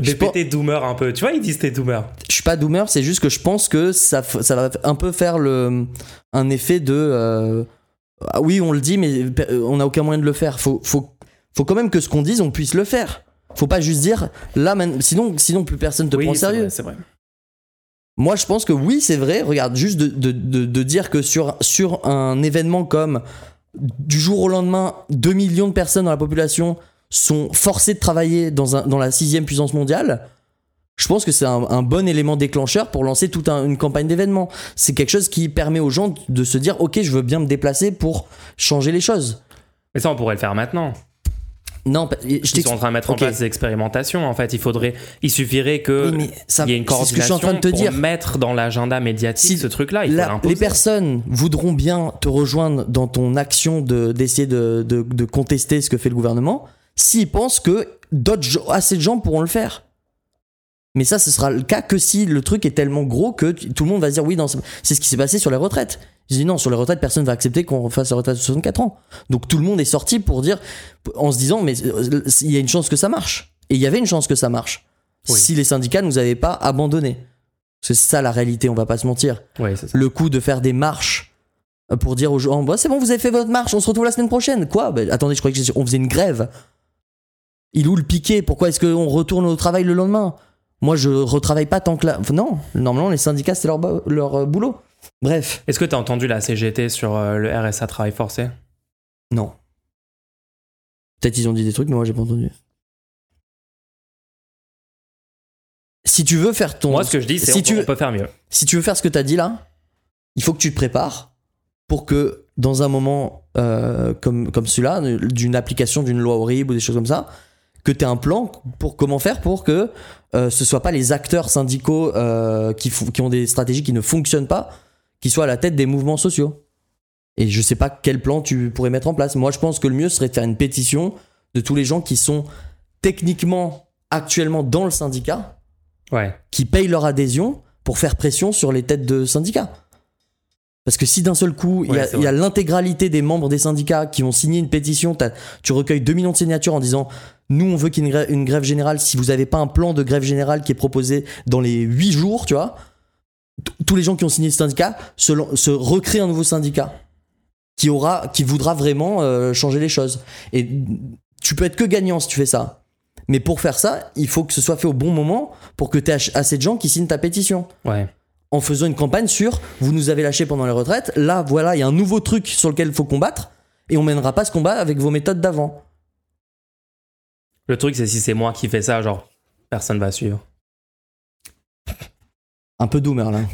Je BPT Doomer un peu. Tu vois, ils disent t'es Doomer. Je suis pas doomer, c'est juste que je pense que ça, va un peu faire le, un effet de. euh, ah oui, on le dit, mais on n'a aucun moyen de le faire. Faut, faut, faut quand même que ce qu'on dise, on puisse le faire. Faut pas juste dire là, man- sinon, sinon plus personne te Oui, prend au c'est sérieux. vrai, C'est vrai. Moi, je pense que oui, c'est vrai. Regarde, juste de, de, de, de dire que sur, sur un événement comme du jour au lendemain, 2 millions de personnes dans la population sont forcées de travailler dans, un, dans la sixième puissance mondiale, je pense que c'est un, un bon élément déclencheur pour lancer toute un- une campagne d'événements. C'est quelque chose qui permet aux gens de se dire, ok, je veux bien me déplacer pour changer les choses. Mais ça, on pourrait le faire maintenant. Non, je Ils sont en train de mettre en place des expérimentations. En fait, il faudrait, il suffirait que Oui, ça- il y ait une c'est ce que je suis coordination en train de te pour dire. mettre dans l'agenda médiatique Si ce truc-là. Les personnes voudront bien te rejoindre dans ton action de- d'essayer de, de- de contester ce que fait le gouvernement s'ils pensent que d'autres assez de gens pourront le faire. Mais ça, ce sera le cas que si le truc est tellement gros que tout le monde va se dire oui, c'est ce qui s'est passé sur les retraites. Je dis non, sur les retraites, personne ne va accepter qu'on fasse la retraite de 64 ans. Donc tout le monde est sorti pour dire, en se disant, mais euh, il y a une chance que ça marche. Et il y avait une chance que ça marche. Oui. Si les syndicats nous avaient pas abandonnés. C'est ça la réalité, on va pas se mentir Oui, c'est ça. le coup de faire des marches euh, pour dire aux gens bah, c'est bon vous avez fait votre marche on se retrouve la semaine prochaine quoi? Bah, attendez je croyais que on faisait une grève il où le piquet pourquoi est-ce qu'on retourne au travail le lendemain? Moi je retravaille pas tant que là non normalement les syndicats c'est leur euh, boulot bref. Est-ce que tu as entendu la CGT sur euh, le RSA travail forcé? Non. Peut-être ils ont dit des trucs mais moi j'ai pas entendu. Si tu veux faire ton Moi, ce que je dis, c'est si on, tu- on peut faire mieux. si tu veux faire ce que tu as dit là, il faut que tu te prépares pour que dans un moment euh, comme, comme celui-là, d'une application d'une loi horrible ou des choses comme ça, que tu aies un plan pour comment faire pour que euh, ce soit pas les acteurs syndicaux euh, qui ont des stratégies qui ne fonctionnent pas qui soient à la tête des mouvements sociaux. Et je sais pas quel plan tu pourrais mettre en place. Moi, je pense que le mieux serait de faire une pétition de tous les gens qui sont techniquement actuellement dans le syndicat Ouais. qui payent leur adhésion pour faire pression sur les têtes de syndicats. Parce que si d'un seul coup, il y Ouais, a- y l'intégralité des membres des syndicats qui ont signé une pétition, tu recueilles 2 millions de signatures en disant nous on veut qu'il y ait une grève, une grève générale, si vous n'avez pas un plan de grève générale qui est proposé dans les 8 jours, tu vois, tous les gens qui ont signé ce syndicat se, se recréent un nouveau syndicat qui aura, qui voudra vraiment euh, changer les choses. Et tu peux être que gagnant si tu fais ça. Mais pour faire ça, il faut que ce soit fait au bon moment pour que tu aies assez de gens qui signent ta pétition. Ouais. En faisant une campagne sur vous nous avez lâché pendant les retraites, là voilà, il y a un nouveau truc sur lequel il faut combattre et on mènera pas ce combat avec vos méthodes d'avant. Le truc, c'est si c'est moi qui fais ça, genre, personne va suivre. Un peu doomer là.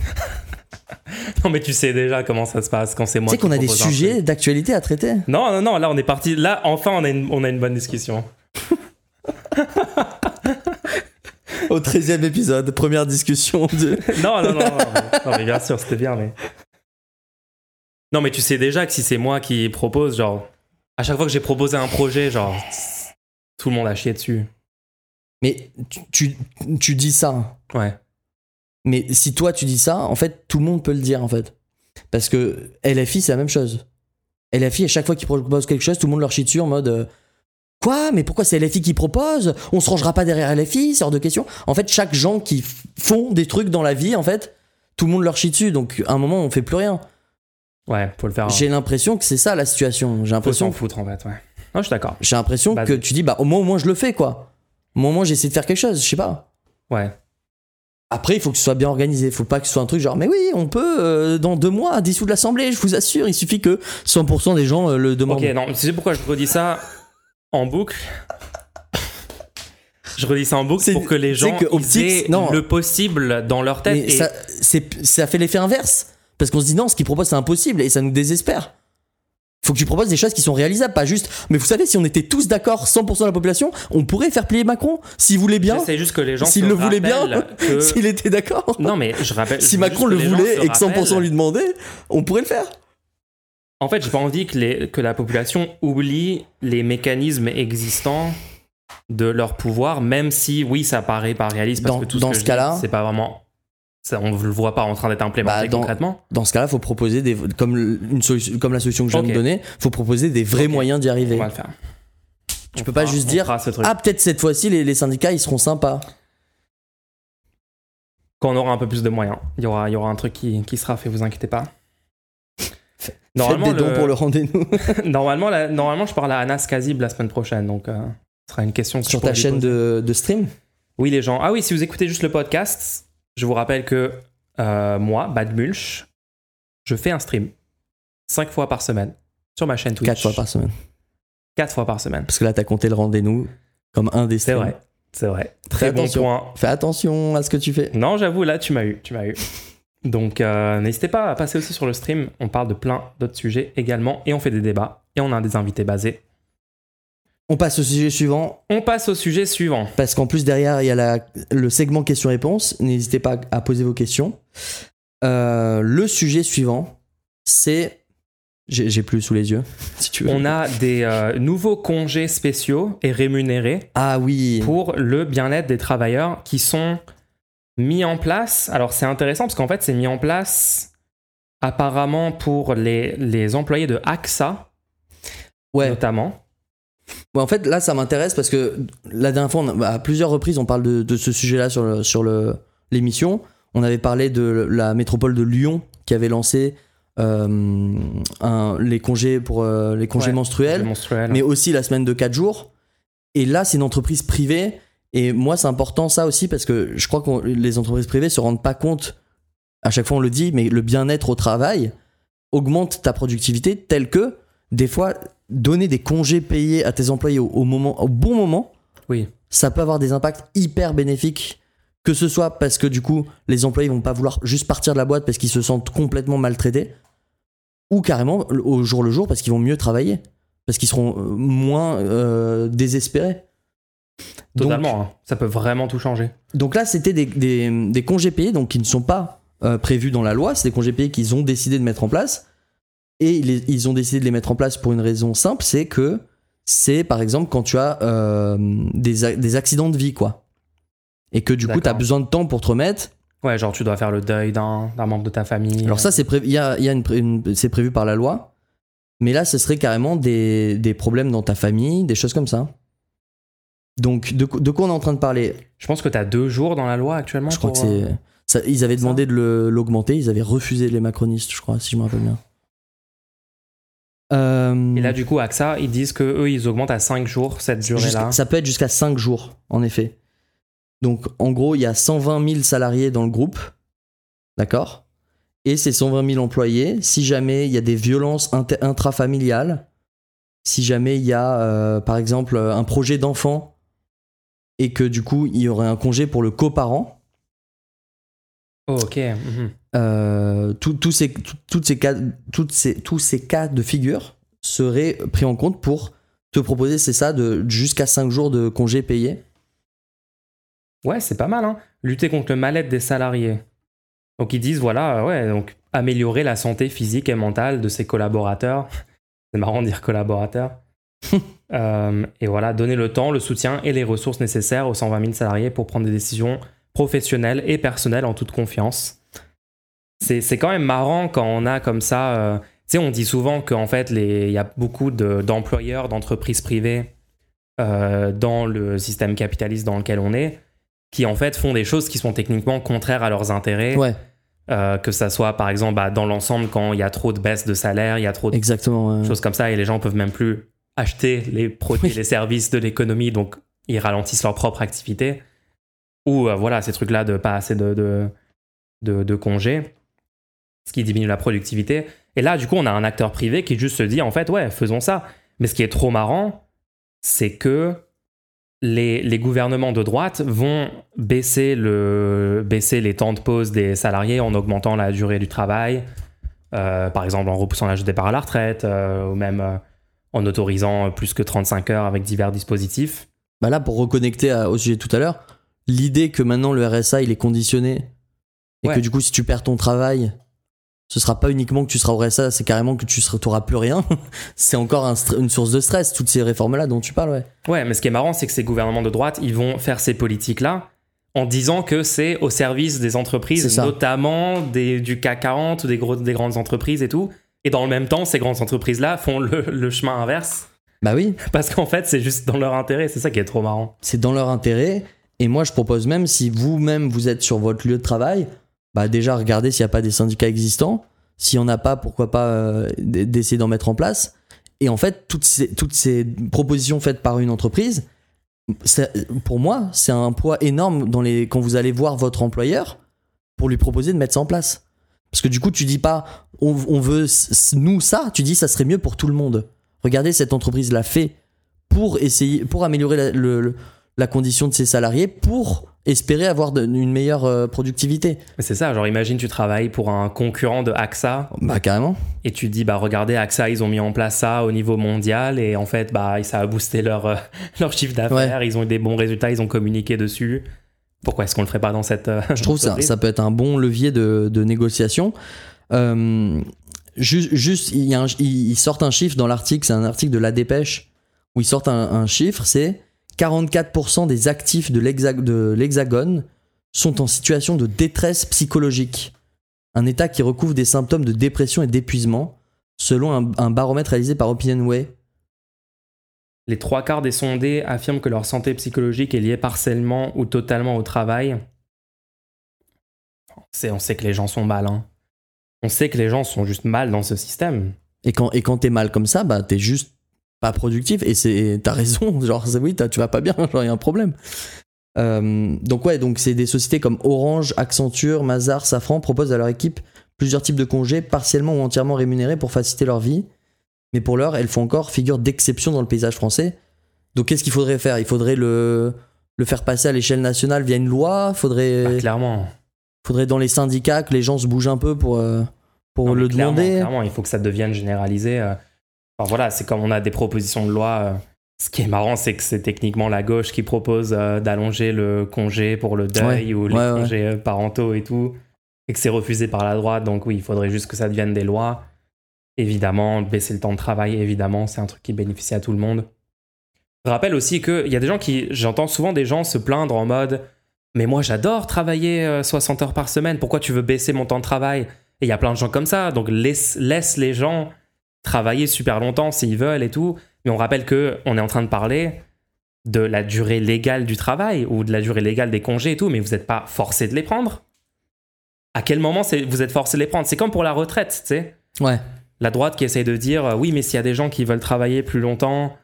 Non, mais tu sais déjà comment ça se passe quand c'est Tu moi sais qui qu'on a des sujets d'actualité à traiter. Non, non, non, là, on est parti. Là, enfin, on a une, on a une bonne discussion. Au 13 e épisode, première discussion de. Non, non, non, non, non, mais bien sûr, c'était bien, mais. Non, mais tu sais déjà que si c'est moi qui propose, genre, à chaque fois que j'ai proposé un projet, genre, tout le monde a chié dessus. Mais tu, tu, tu dis ça. Ouais. Mais si toi tu dis ça, en fait, tout le monde peut le dire en fait. Parce que LFI, c'est la même chose. LFI, à chaque fois qu'ils proposent quelque chose, tout le monde leur chie dessus en mode euh, Quoi? Mais pourquoi c'est LFI qui propose? On se rangera pas derrière LFI, c'est hors de question. En fait, chaque gens qui font des trucs dans la vie, en fait, tout le monde leur chie dessus. Donc, à un moment, on fait plus rien. Ouais, faut le faire. J'ai l'impression que c'est ça la situation. J'ai Faut l'impression s'en foutre, en fait, ouais. Non, je suis d'accord. j'ai l'impression Bah, que tu dis Bah, au moins, au moins, je le fais, quoi. Au moins, au moins, j'essaie de faire quelque chose, je sais pas. Ouais. Après, il faut que ce soit bien organisé. Il faut pas que ce soit un truc genre, mais oui, on peut, euh, dans deux mois, dissoudre l'Assemblée, je vous assure. Il suffit que 100% des gens euh, le demandent. Ok, non, tu sais pourquoi je redis ça en boucle? Je redis ça en boucle C'est- pour que les gens que aient non. le possible dans leur tête. Et- ça, ça fait l'effet inverse. Parce qu'on se dit non, ce qu'il propose c'est impossible et ça nous désespère. Faut que tu proposes des choses qui sont réalisables, pas juste. Mais vous savez, si on était tous d'accord, 100% de la population, on pourrait faire plier Macron s'il voulait bien, J'essaie juste que les gens s'il le voulait bien, que- s'il était d'accord. Non, mais je rappelle. Si Macron le voulait et que 100% rappellent- lui demandait, on pourrait le faire. En fait, j'ai pas envie que, les, que la population oublie les mécanismes existants de leur pouvoir, même si, oui, ça paraît pas réaliste parce Dans- que tout dans ce, que ce je cas-là- c'est pas vraiment. Ça, on le voit pas en train d'être implémenté Bah, dans- concrètement. Dans ce cas-là, faut proposer des, comme une solution, comme la solution que je viens de donner, faut proposer des vrais moyens d'y On arriver. va le faire. Tu On peux pas juste on dire, ce. Ah, peut-être cette fois-ci, les, les syndicats, ils seront sympas. Quand on aura un peu plus de moyens, il y aura, il y aura un truc qui, qui sera fait, vous inquiétez pas. Faites Normalement, des dons le- pour le rendez-nous normalement, la- normalement, je parle à Anas Kazib la semaine prochaine, donc euh, ce sera une question que sur ta chaîne de, de stream? Oui, les gens. Ah oui, si vous écoutez juste le podcast, je vous rappelle que euh, moi, Bad Mulch, je fais un stream cinq fois par semaine sur ma chaîne Twitch. Quatre fois par semaine. Quatre fois par semaine. Parce que là, t'as compté le rendez-nous comme un des C'est vrai. C'est vrai. Fais Très bon attention. point. Fais attention à ce que tu fais. Non, j'avoue, là, tu m'as eu. Tu m'as eu. Donc, euh, n'hésitez pas à passer aussi sur le stream. On parle de plein d'autres sujets également. Et on fait des débats. Et on a des invités basés. On passe au sujet suivant, On passe au sujet suivant. parce qu'en plus, derrière, il y a la- le segment questions-réponses. N'hésitez pas à poser vos questions. Euh, le sujet suivant, c'est. J'ai plus sous les yeux, si tu veux. On a des euh, nouveaux congés spéciaux et rémunérés Ah oui. pour le bien-être des travailleurs qui sont mis en place. Alors c'est intéressant parce qu'en fait c'est mis en place apparemment pour les, les employés de AXA Ouais. notamment. Ouais, en fait, là, ça m'intéresse parce que la dernière fois, on a- à plusieurs reprises, on parle de, de ce sujet-là sur, le- sur le- l'émission. On avait parlé de la métropole de Lyon qui avait lancé euh, un- les congés pour euh, les congés Ouais, menstruels, menstruels. mais aussi la semaine de 4 jours. Et là, c'est une entreprise privée. Et moi, c'est important ça aussi parce que je crois que les entreprises privées se rendent pas compte. À chaque fois, on le dit, mais le bien-être au travail augmente ta productivité tel que des fois donner des congés payés à tes employés au, au moment, au bon moment, Oui. ça peut avoir des impacts hyper bénéfiques. Que ce soit parce que du coup, les employés vont pas vouloir juste partir de la boîte parce qu'ils se sentent complètement maltraités, ou carrément au jour le jour parce qu'ils vont mieux travailler, parce qu'ils seront euh, moins euh, désespérés. Donc- Totalement. hein. Ça peut vraiment tout changer. donc là, c'était des, des- des congés payés donc, qui ne sont pas euh, prévus dans la loi. C'est des congés payés qu'ils ont décidé de mettre en place. Et ils, ils ont décidé de les mettre en place pour une raison simple c'est que c'est par exemple quand tu as euh, des, accidents de vie, quoi. Et que du coup, tu as besoin de temps pour te remettre. Ouais, genre tu dois faire le deuil d'un membre de ta famille. Alors, ça, c'est prévu, y a, il y a une prévu par la loi. Mais là, ce serait carrément des, des problèmes dans ta famille, des choses comme ça. Donc, de, quoi- de quoi on est en train de parler? Je pense que tu as deux jours dans la loi actuellement. Je crois que euh, c'est. ils avaient demandé de l'augmenter, ils avaient refusé les macronistes, je crois, si je me rappelle bien. Euh, Et là, du coup, AXA, ils disent que eux, ils augmentent à 5 jours cette durée-là. ça peut être jusqu'à 5 jours, en effet. Donc, en gros, il y a 120 000 salariés dans le groupe. D'accord? Et ces 120 000 employés, si jamais il y a des violences intrafamiliales, si jamais il y a, euh, par exemple, un projet d'enfant et que du coup, il y aurait un congé pour le coparent, Oh, ok. mhm. Euh, tout- ces, tout- toutes ces cas, toutes ces, tous ces cas de figure seraient pris en compte pour te proposer, c'est ça, de jusqu'à 5 jours de congés payés? Ouais, c'est pas mal, hein. Lutter contre le mal-être des salariés. Donc ils disent, voilà, euh, ouais, donc améliorer la santé physique et mentale de ses collaborateurs. C'est marrant de dire collaborateurs. Euh, et voilà, donner le temps, le soutien et les ressources nécessaires aux 120 000 salariés pour prendre des décisions professionnelles et personnelles en toute confiance. C'est c'est quand même marrant quand on a comme ça. euh, tu sais, on dit souvent qu'en fait, il y a beaucoup de- d'employeurs, d'entreprises privées euh, dans le système capitaliste dans lequel on est qui en fait font des choses qui sont techniquement contraires à leurs intérêts. Ouais, Euh, que ça soit par exemple bah, dans l'ensemble quand il y a trop de baisse de salaire, il y a trop de exactement. choses comme ça et les gens peuvent même plus acheter les produits, Oui. les services de l'économie, donc ils ralentissent leur propre activité. Ou voilà, ces trucs-là de pas assez de, de, de, de congés, ce qui diminue la productivité. Et là, du coup, on a un acteur privé qui juste se dit en fait, ouais, faisons ça. Mais ce qui est trop marrant, c'est que les, les gouvernements de droite vont baisser, le, baisser les temps de pause des salariés en augmentant la durée du travail, euh, par exemple en repoussant l'âge de départ à la retraite, euh, ou même euh, en autorisant plus que 35 heures avec divers dispositifs. Bah là, pour reconnecter à- au sujet de tout à l'heure, l'idée que maintenant le RSA il est conditionné et Ouais. que du coup, si tu perds ton travail, ce sera pas uniquement que tu seras au RSA, c'est carrément que tu n'auras plus rien. c'est encore un une source de stress, toutes ces réformes-là dont tu parles, ouais. Ouais, mais ce qui est marrant, c'est que ces gouvernements de droite, ils vont faire ces politiques-là en disant que c'est au service des entreprises, notamment des, du CAC 40 ou des, gros, des grandes entreprises et tout. Et dans le même temps, ces grandes entreprises-là font le, le chemin inverse Bah oui, parce qu'en fait, c'est juste dans leur intérêt. C'est ça qui est trop marrant. c'est dans leur intérêt. Et moi, je propose même, si vous-même vous êtes sur votre lieu de travail, bah déjà regardez s'il n'y a pas des syndicats existants. S'il n'y en a pas, pourquoi pas euh, d'essayer d'en mettre en place. Et en fait, toutes ces, toutes ces propositions faites par une entreprise, pour moi, c'est un poids énorme dans les, quand vous allez voir votre employeur pour lui proposer de mettre ça en place. Parce que du coup, tu dis pas, on, veut nous ça, tu dis ça serait mieux pour tout le monde. Regardez, cette entreprise l'a fait pour essayer, pour améliorer le- la condition de ses salariés, pour espérer avoir de- une meilleure euh, productivité. C'est ça, genre imagine tu travailles pour un concurrent de AXA Bah carrément. et tu te dis bah regardez AXA ils ont mis en place ça au niveau mondial et en fait bah ça a boosté leur, euh, leur chiffre d'affaires, ils ont eu des bons résultats, ils ont communiqué dessus. Pourquoi est-ce qu'on le ferait pas dans cette euh, Je trouve ça, ça peut être un bon levier de, de négociation. Ju- juste, il un- ils ils sortent un chiffre dans l'article, c'est un article de La Dépêche, où ils sortent un, un chiffre, c'est 44% des actifs de l'Hexa- de l'Hexagone sont en situation de détresse psychologique. Un état qui recouvre des symptômes de dépression et d'épuisement, selon un, un baromètre réalisé par Opinionway. Les trois quarts des sondés affirment que leur santé psychologique est liée partiellement ou totalement au travail. On sait, on sait que les gens sont mal. hein. On sait que les gens sont juste mal dans ce système. Et quand, et quand t'es mal comme ça, bah t'es juste pas productif. Et c'est t'as raison, genre c'est- oui, tu vas pas bien, genre y a un problème. Euh, donc ouais, donc c'est des sociétés comme Orange, Accenture, Mazar, Safran proposent à leur équipe plusieurs types de congés partiellement ou entièrement rémunérés pour faciliter leur vie. Mais pour l'heure, elles font encore figure d'exception dans le paysage français. Donc qu'est-ce qu'il faudrait faire? Il faudrait le, le faire passer à l'échelle nationale via une loi? Faudrait, Bah, clairement. faudrait dans les syndicats que les gens se bougent un peu pour, euh, pour Non, le clairement, demander? clairement, il faut que ça devienne généralisé. Enfin, voilà, c'est comme on a des propositions de loi. euh, Ce qui est marrant, c'est que c'est techniquement la gauche qui propose euh, d'allonger le congé pour le deuil Ouais, ou les ouais, congés euh, parentaux et tout, et que c'est refusé par la droite. Donc oui, il faudrait juste que ça devienne des lois. Évidemment, baisser le temps de travail, évidemment, c'est un truc qui bénéficie à tout le monde. Je rappelle aussi qu'il y a des gens qui, j'entends souvent des gens se plaindre en mode Mais moi j'adore travailler euh, 60 heures par semaine, pourquoi tu veux baisser mon temps de travail? Et il y a plein de gens comme ça, donc laisse, laisse les gens travailler super longtemps s'ils veulent et tout. Mais on rappelle que on est en train de parler de la durée légale du travail ou de la durée légale des congés et tout, mais vous n'êtes pas forcé de les prendre. À quel moment vous êtes forcé de les prendre? C'est comme pour la retraite, tu sais Ouais. la droite qui essaye de dire euh, oui mais s'il y a des gens qui veulent travailler plus longtemps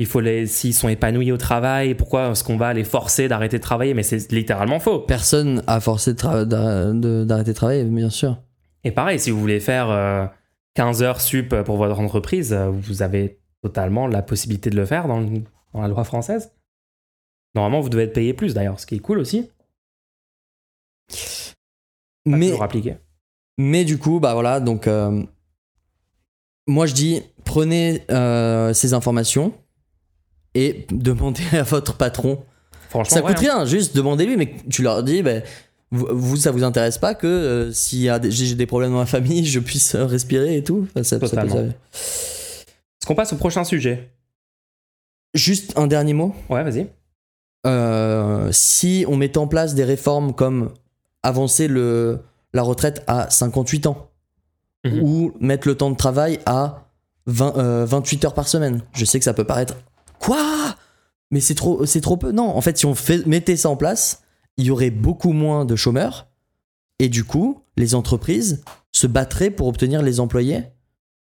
il faut les s'ils sont épanouis au travail pourquoi est-ce qu'on va les forcer d'arrêter de travailler? Mais c'est littéralement faux Personne a forcé de tra- d'ar- de- d'arrêter de travailler, bien sûr. et pareil si vous voulez faire euh, 15 heures sup pour votre entreprise vous avez totalement la possibilité de le faire dans, le- dans la loi française. Normalement vous devez être payé plus d'ailleurs ce qui est cool aussi. Pas Mais, appliqué. mais du coup, bah voilà, donc euh, moi je dis prenez euh, ces informations et demandez à votre patron. franchement Ça ouais, coûte rien, juste demandez-lui, mais tu leur dis, bah, vous, ça vous intéresse pas que euh, des, j'ai des problèmes dans ma famille, je puisse respirer et tout? Enfin, ça- ça peut est-ce qu'on passe au prochain sujet? Juste un dernier mot? ouais vas-y Euh, si on mettait en place des réformes comme avancer le, la retraite à 58 ans Mhm. ou mettre le temps de travail à 20, euh, 28 heures par semaine, je sais que ça peut paraître quoi? Mais c'est trop, c'est trop peu. Non, en fait, si on fait, mettait ça en place, il y aurait beaucoup moins de chômeurs et du coup, les entreprises se battraient pour obtenir les employés.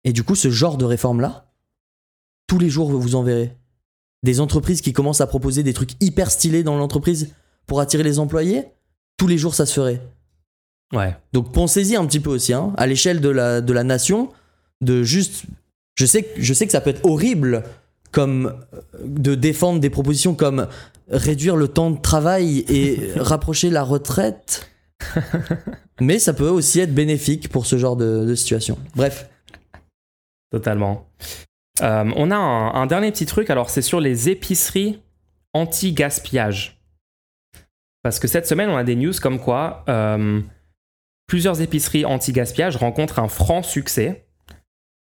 Et du coup, ce genre de réforme-là, tous les jours, vous en verrez des entreprises qui commencent à proposer des trucs hyper stylés dans l'entreprise pour attirer les employés, tous les jours ça se ferait. ouais Donc pensez-y un petit peu aussi, hein, à l'échelle de la, de la nation, de juste... Je sais, que- je sais que ça peut être horrible comme de défendre des propositions comme réduire le temps de travail et rapprocher la retraite. Mais ça peut aussi être bénéfique pour ce genre de, de situation. Bref. Totalement. Euh, on a un, un dernier petit truc, alors c'est sur les épiceries anti-gaspillage. Parce que cette semaine, on a des news comme quoi euh, plusieurs épiceries anti-gaspillage rencontrent un franc succès,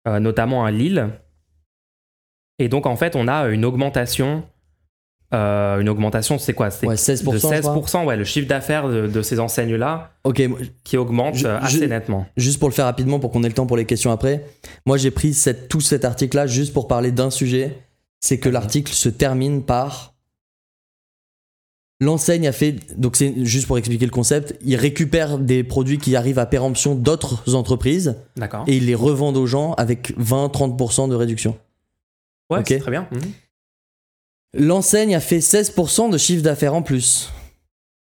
euh, notamment à Lille. Et donc, en fait, on a une augmentation. Euh, une augmentation, c'est quoi? C'est Ouais, 16%, de je crois. 16%, ouais, le chiffre d'affaires de, de ces enseignes-là qui augmente Je- euh, assez je- nettement. juste pour le faire rapidement pour qu'on ait le temps pour les questions après. Moi, j'ai pris cette, tout cet article-là juste pour parler d'un sujet. C'est que l'article se termine par. L'enseigne a fait. Donc, c'est juste pour expliquer le concept. Il récupère des produits qui arrivent à péremption d'autres entreprises et il les revendent aux gens avec 20-30% de réduction. Ouais, c'est très bien. Mhm. L'enseigne a fait 16% de chiffre d'affaires en plus.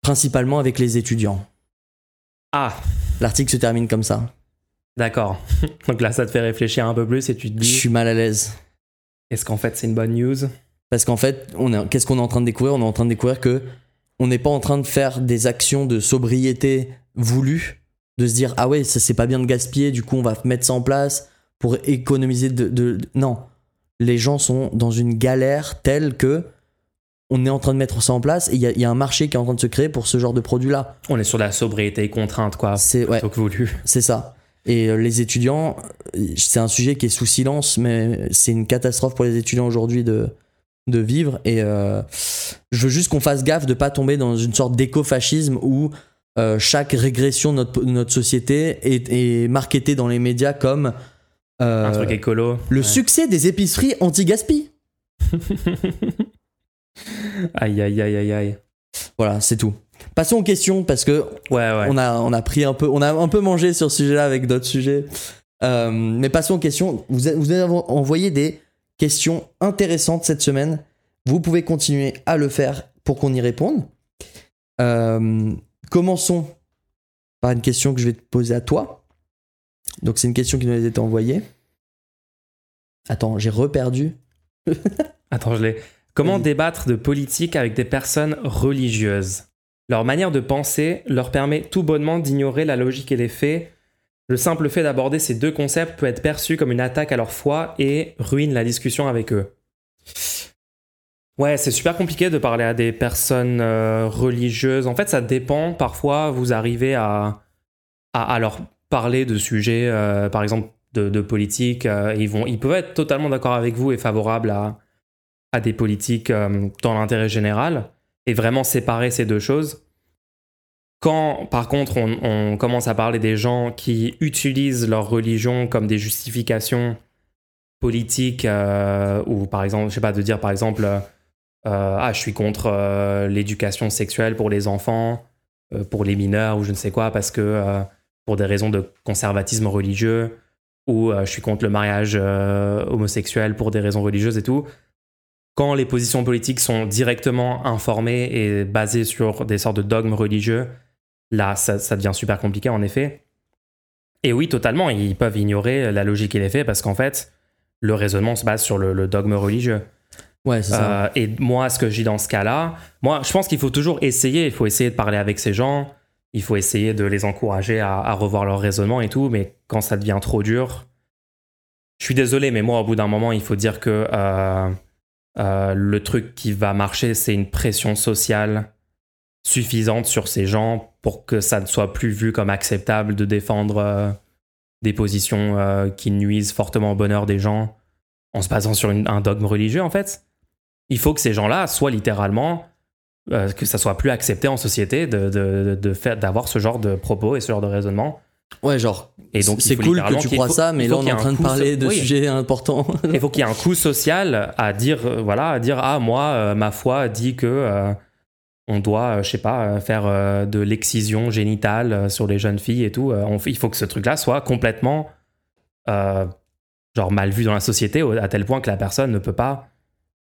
Principalement avec les étudiants. Ah, L'article se termine comme ça. d'accord. donc là, ça te fait réfléchir un peu plus et tu te Je dis suis mal à l'aise. est-ce qu'en fait c'est une bonne news? Parce qu'en fait, on est, qu'est-ce qu'on est en train de découvrir? On est en train de découvrir que on n'est pas en train de faire des actions de sobriété voulues, de se dire ah ouais, ça c'est pas bien de gaspiller, du coup on va mettre ça en place pour économiser de- non. Les gens sont dans une galère telle que on est en train de mettre ça en place et il y, a- il y a un marché qui est en train de se créer pour ce genre de produit-là. On est sur la sobriété contrainte, quoi. C'est ouais, que voulu. c'est ça. Et euh, les étudiants, c'est un sujet qui est sous silence, mais c'est une catastrophe pour les étudiants aujourd'hui de, de vivre. Et euh, je veux juste qu'on fasse gaffe de pas tomber dans une sorte d'écofascisme où euh, chaque régression de notre, notre société est, est marketée dans les médias comme euh, Un truc écolo. le Ouais. succès des épiceries anti-gaspi. Aïe, aïe, aïe, aïe, aïe. Voilà, c'est tout. Passons aux questions parce que Ouais, ouais. on a on a pris un peu on a un peu mangé sur ce sujet-là avec d'autres sujets. Euh, mais passons aux questions. Vous avez, vous avez envoyé des questions intéressantes cette semaine. Vous pouvez continuer à le faire pour qu'on y réponde. Euh, commençons par une question que je vais te poser à toi. Donc c'est une question qui nous a été envoyée. Attends, j'ai reperdu. Attends, je l'ai. Comment débattre de politique avec des personnes religieuses? Leur manière de penser leur permet tout bonnement d'ignorer la logique et les faits. Le simple fait d'aborder ces deux concepts peut être perçu comme une attaque à leur foi et ruine la discussion avec eux. Ouais, c'est super compliqué de parler à des personnes euh, religieuses. En fait, ça dépend. Parfois, vous arrivez à, à, à leur parler de sujets, euh, par exemple, de, politique. euh, ils, vont, ils peuvent être totalement d'accord avec vous et favorables à, à des politiques euh, dans l'intérêt général et vraiment séparer ces deux choses. Quand, par contre, on, on commence à parler des gens qui utilisent leur religion comme des justifications politiques, ou par exemple, je sais pas, de dire par exemple, ah, je suis contre l'éducation sexuelle pour les enfants, pour les mineurs, ou je ne sais quoi, parce que pour des raisons de conservatisme religieux, ou euh, je suis contre le mariage euh, homosexuel pour des raisons religieuses et tout quand les positions politiques sont directement informées et basées sur des sortes de dogmes religieux, là, ça, ça devient super compliqué en effet. Et oui, totalement, ils peuvent ignorer la logique et les faits parce qu'en fait, le raisonnement se base sur le, le dogme religieux. Ouais, c'est ça. Euh, et moi, ce que je dis dans ce cas-là, moi, je pense qu'il faut toujours essayer. Il faut essayer de parler avec ces gens. Il faut essayer de les encourager à, revoir leur raisonnement et tout. Mais quand ça devient trop dur, je suis désolé, mais moi, au bout d'un moment, il faut dire que euh, euh, le truc qui va marcher, c'est une pression sociale suffisante sur ces gens pour que ça ne soit plus vu comme acceptable de défendre euh, des positions qui nuisent fortement au bonheur des gens en se basant sur un dogme religieux, en fait. Il faut que ces gens-là soient littéralement, euh, que ça soit plus accepté en société de, de, de faire, d'avoir ce genre de propos et ce genre de raisonnement. Ouais, genre. Et donc, il c'est cool que tu crois faut- ça, mais là on est en train de parler so- de oui. sujets importants. Il faut qu'il y ait un coût social à dire, euh, voilà, à dire, ah, moi, euh, ma foi dit que euh, on doit, je sais pas, faire de l'excision génitale sur les jeunes filles et tout. On- il faut que ce truc-là soit complètement, genre, mal vu dans la société à tel point que la personne ne peut pas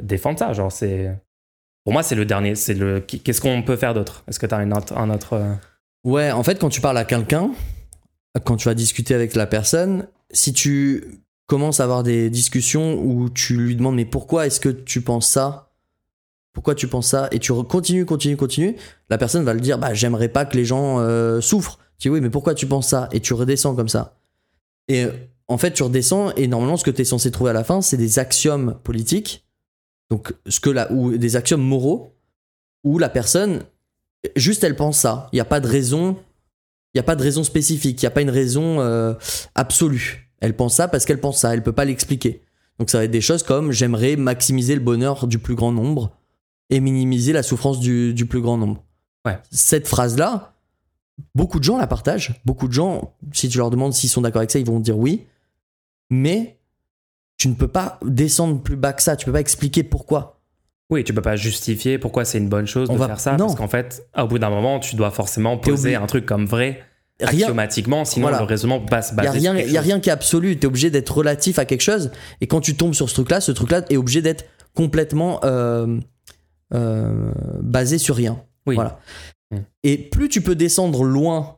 défendre ça. Genre, c'est. Pour moi, c'est le dernier. C'est le. Qu'est-ce qu'on peut faire d'autre? Est-ce que tu as un autre. Euh, Ouais, en fait, quand tu parles à quelqu'un, quand tu vas discuter avec la personne, si tu commences à avoir des discussions où tu lui demandes mais pourquoi est-ce que tu penses ça? Pourquoi tu penses ça? Et tu continues, continues, continues. La personne va le dire bah j'aimerais pas que les gens euh, souffrent. Tu dis oui mais pourquoi tu penses ça? Et tu redescends comme ça. Et en fait tu redescends et normalement ce que tu es censé trouver à la fin c'est des axiomes politiques. Donc ce que la, ou des axiomes moraux où la personne juste elle pense ça. Il n'y a pas de raison. Il n'y a pas de raison spécifique. Il n'y a pas une raison euh, absolue. Elle pense ça parce qu'elle pense ça. Elle peut pas l'expliquer. Donc ça va être des choses comme j'aimerais maximiser le bonheur du plus grand nombre et minimiser la souffrance du, du plus grand nombre. Ouais. Cette phrase-là, beaucoup de gens la partagent. Beaucoup de gens, si tu leur demandes s'ils sont d'accord avec ça, ils vont dire oui. Mais tu ne peux pas descendre plus bas que ça. Tu peux pas expliquer pourquoi. Oui, tu peux pas justifier pourquoi c'est une bonne chose On de va- faire ça, non. parce qu'en fait, au bout d'un moment, tu dois forcément poser un truc comme vrai, Rien, axiomatiquement, sinon Voilà. le raisonnement peut pas se Il y a rien, y a rien qui est absolu. Tu es obligé d'être relatif à quelque chose. Et quand tu tombes sur ce truc-là, ce truc-là est obligé d'être complètement euh, euh, basé sur rien. Oui. Voilà. Mm. Et plus tu peux descendre loin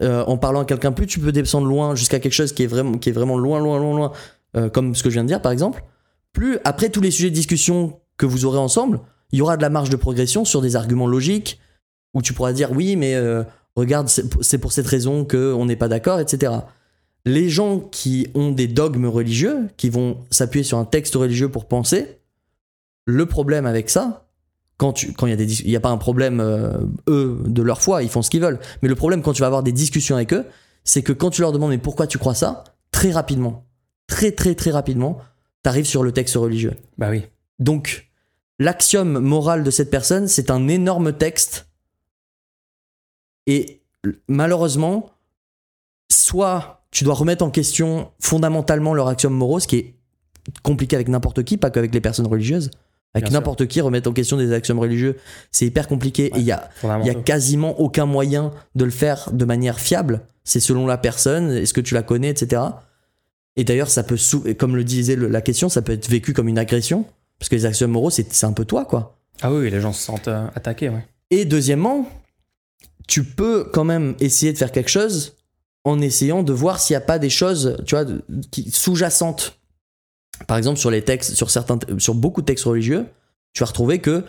euh, en parlant à quelqu'un, plus tu peux descendre loin jusqu'à quelque chose qui est vraiment, qui est vraiment loin, loin, loin, loin, euh, comme ce que je viens de dire par exemple. Plus après tous les sujets de discussion que vous aurez ensemble, il y aura de la marge de progression sur des arguments logiques où tu pourras dire oui, mais euh, regarde, c'est pour- cette raison qu'on n'est pas d'accord, etc. Les gens qui ont des dogmes religieux, qui vont s'appuyer sur un texte religieux pour penser, le problème avec ça, quand il y a des, dis- il y a pas un problème euh, eux de leur foi, ils font ce qu'ils veulent. Mais le problème quand tu vas avoir des discussions avec eux, c'est que quand tu leur demandes mais pourquoi tu crois ça, très rapidement, très très très rapidement, t'arrives sur le texte religieux. Bah oui. Donc, l'axiome moral de cette personne, c'est un énorme texte. Et malheureusement, soit tu dois remettre en question fondamentalement leur axiome moraux, ce qui est compliqué avec n'importe qui, pas qu'avec les personnes religieuses. Avec n'importe qui, remettre en question des axiomes religieux, c'est hyper compliqué. Et il y a, y a quasiment aucun moyen de le faire de manière fiable. C'est selon la personne, est-ce que tu la connais, etc. Et d'ailleurs, ça peut, sou- comme le disait le- la question, ça peut être vécu comme une agression. Parce que les axiomes moraux, c'est c'est un peu toi, quoi. Ah oui, les gens se sentent euh, attaqués, ouais. Et deuxièmement, tu peux quand même essayer de faire quelque chose en essayant de voir s'il n'y a pas des choses, tu vois, qui, sous-jacentes. Par exemple, sur les textes, sur certains, sur beaucoup de textes religieux, tu vas retrouver que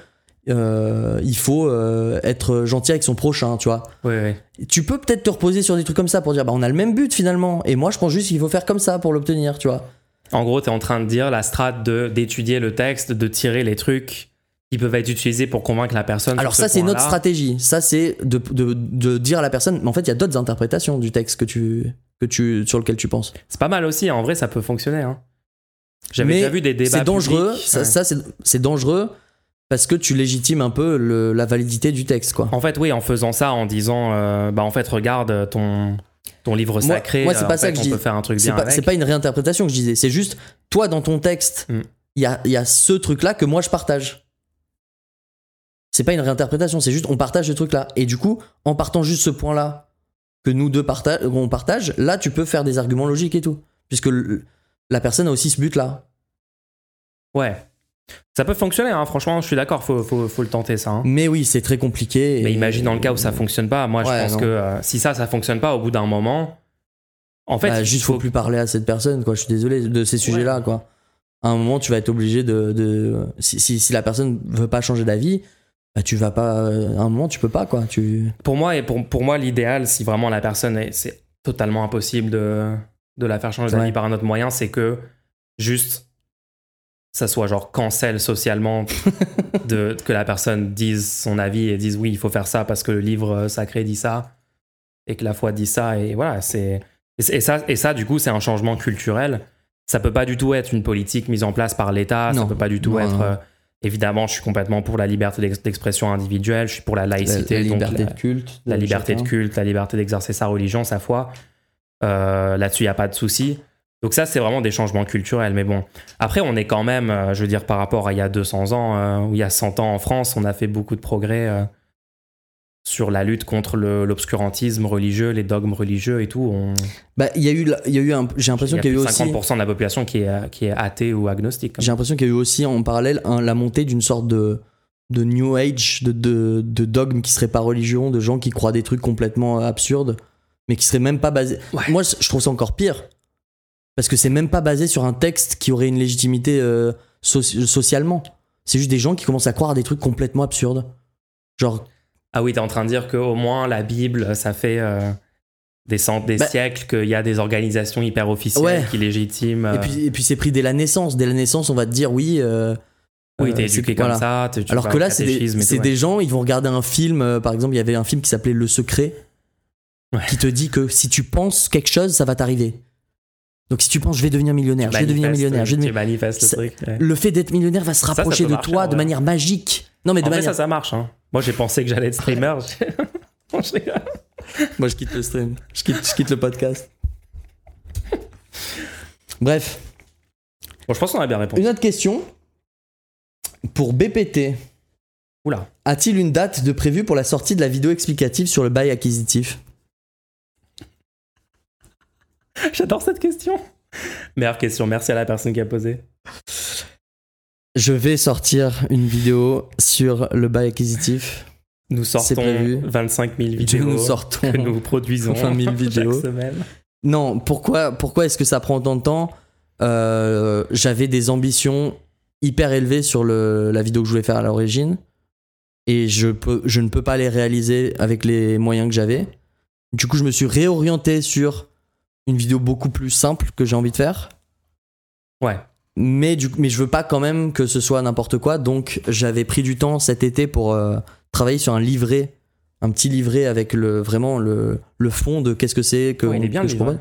euh, il faut euh, être gentil avec son prochain, tu vois. Oui, oui. Tu peux peut-être te reposer sur des trucs comme ça pour dire, bah on a le même but finalement. Et moi, je pense juste qu'il faut faire comme ça pour l'obtenir, tu vois. En gros, tu es en train de dire la strate de d'étudier le texte, de tirer les trucs qui peuvent être utilisés pour convaincre la personne. Alors ça, ce c'est notre stratégie. Ça, c'est de, de, de dire à la personne, mais en fait, il y a d'autres interprétations du texte que tu, que tu, sur lequel tu penses. C'est pas mal aussi, en vrai, ça peut fonctionner. Hein. J'avais déjà vu des débats. C'est dangereux. publics. Ça, Ouais. ça, c'est c'est dangereux parce que tu légitimes un peu le- la validité du texte, quoi. En fait, oui, en faisant ça, en disant, euh, bah en fait, regarde ton ton livre Moi- sacré. moi, c'est euh, pas ça que je dis. faire un truc C'est pas, avec. c'est pas une réinterprétation que je disais. C'est juste, toi, dans ton texte, il Mm. y, a, il y a ce truc-là que moi, je partage. C'est pas une réinterprétation, c'est juste, on partage ce truc-là. Et du coup, en partant juste ce point-là, que nous deux parta- on partage, là, tu peux faire des arguments logiques et tout. Puisque le- la personne a aussi ce but-là. Ouais. Ça peut fonctionner, hein, franchement, je suis d'accord, faut, faut, faut le tenter ça. hein. Mais oui, c'est très compliqué. et- Mais imagine dans le cas où ça fonctionne pas. Moi, je pense non. que euh, si ça, ça fonctionne pas, au bout d'un moment, en fait, Bah, juste faut plus parler à cette personne quoi je suis désolé de ces sujets là quoi à un moment tu vas être obligé de, de- si, si, si la personne veut pas changer d'avis bah tu vas pas à un moment tu peux pas quoi tu Pour moi, et pour, pour moi, l'idéal, si vraiment la personne est, c'est totalement impossible de, de la faire changer d'avis Ouais. par un autre moyen, c'est que juste ça soit genre cancel socialement de que la personne dise son avis et dise oui, il faut faire ça parce que le livre sacré dit ça et que la foi dit ça et voilà, c'est et, et ça et ça du coup, c'est un changement culturel. Ça peut pas du tout être une politique mise en place par l'État, ça peut pas du tout Non, être non. euh, évidemment, je suis complètement pour la liberté d'ex- d'expression individuelle, je suis pour la la, laïcité la liberté de culte la de liberté de culte, la liberté d'exercer sa religion, sa foi. Euh, Là-dessus, il n'y a pas de souci. Donc ça, c'est vraiment des changements culturels. Mais bon, après, on est quand même, euh, je veux dire, par rapport à il y a 200 ans euh, ou il y a 100 ans en France, on a fait beaucoup de progrès euh, sur la lutte contre le- l'obscurantisme religieux, les dogmes religieux et tout. On- bah il y a eu il y a eu j'ai y l'impression a qu'il y a eu plus de aussi 50% de la population qui est, qui est athée ou agnostique. j'ai l'impression qu'il y a eu aussi en parallèle la montée d'une sorte de de new age de, de, de dogmes qui seraient pas religion de gens qui croient des trucs complètement absurdes mais qui seraient même pas basés Ouais. moi je trouve ça encore pire Parce que c'est même pas basé sur un texte qui aurait une légitimité euh, soci- socialement. C'est juste des gens qui commencent à croire à des trucs complètement absurdes. Genre, Ah oui, t'es en train de dire qu'au moins la Bible, ça fait euh, des, cent- des Bah- siècles qu'il y a des organisations hyper officielles Ouais. qui légitiment. et puis, et puis c'est pris dès la naissance. Dès la naissance, on va te dire oui. euh, oui, t'es éduqué comme voilà. ça. Alors que là, c'est des, gens, ils vont regarder un film. euh, par exemple, il y avait un film qui s'appelait Le Secret, Ouais. qui te dit que si tu penses quelque chose, ça va t'arriver. Donc si tu penses, je vais devenir millionnaire, je vais devenir millionnaire, je vais devenir- manifestes le truc. ouais. Le fait d'être millionnaire va se ça rapprocher de marcher, toi de manière magique. Non, mais de En manière. ça, ça marche. hein. Moi, j'ai pensé que j'allais être streamer. Moi, je quitte le stream. Je quitte, je quitte le podcast. Bref, bon, je pense qu'on a bien répondu. une autre question. Pour BPT, Oula. a-t-il une date de prévue pour la sortie de la vidéo explicative sur le bail acquisitif? J'adore cette question. Meilleure question. Merci à la personne qui a posé. Je vais sortir une vidéo sur le bail acquisitif. Nous sortons prévu. 25 000 Et vidéos nous sortons. que nous produisons 20 000 vidéos. chaque semaine. Non, pourquoi, pourquoi est-ce que ça prend autant de temps? Euh, J'avais des ambitions hyper élevées sur le, la vidéo que je voulais faire à l'origine. Et je, peux, je ne peux pas les réaliser avec les moyens que j'avais. Du coup, je me suis réorienté sur une vidéo beaucoup plus simple que j'ai envie de faire. Ouais. Mais, du, mais je veux pas quand même que ce soit n'importe quoi. Donc, j'avais pris du temps cet été pour euh, travailler sur un livret. Un petit livret avec le, vraiment le, le fond de qu'est-ce que c'est que, Ouais, il est bien, que je propose.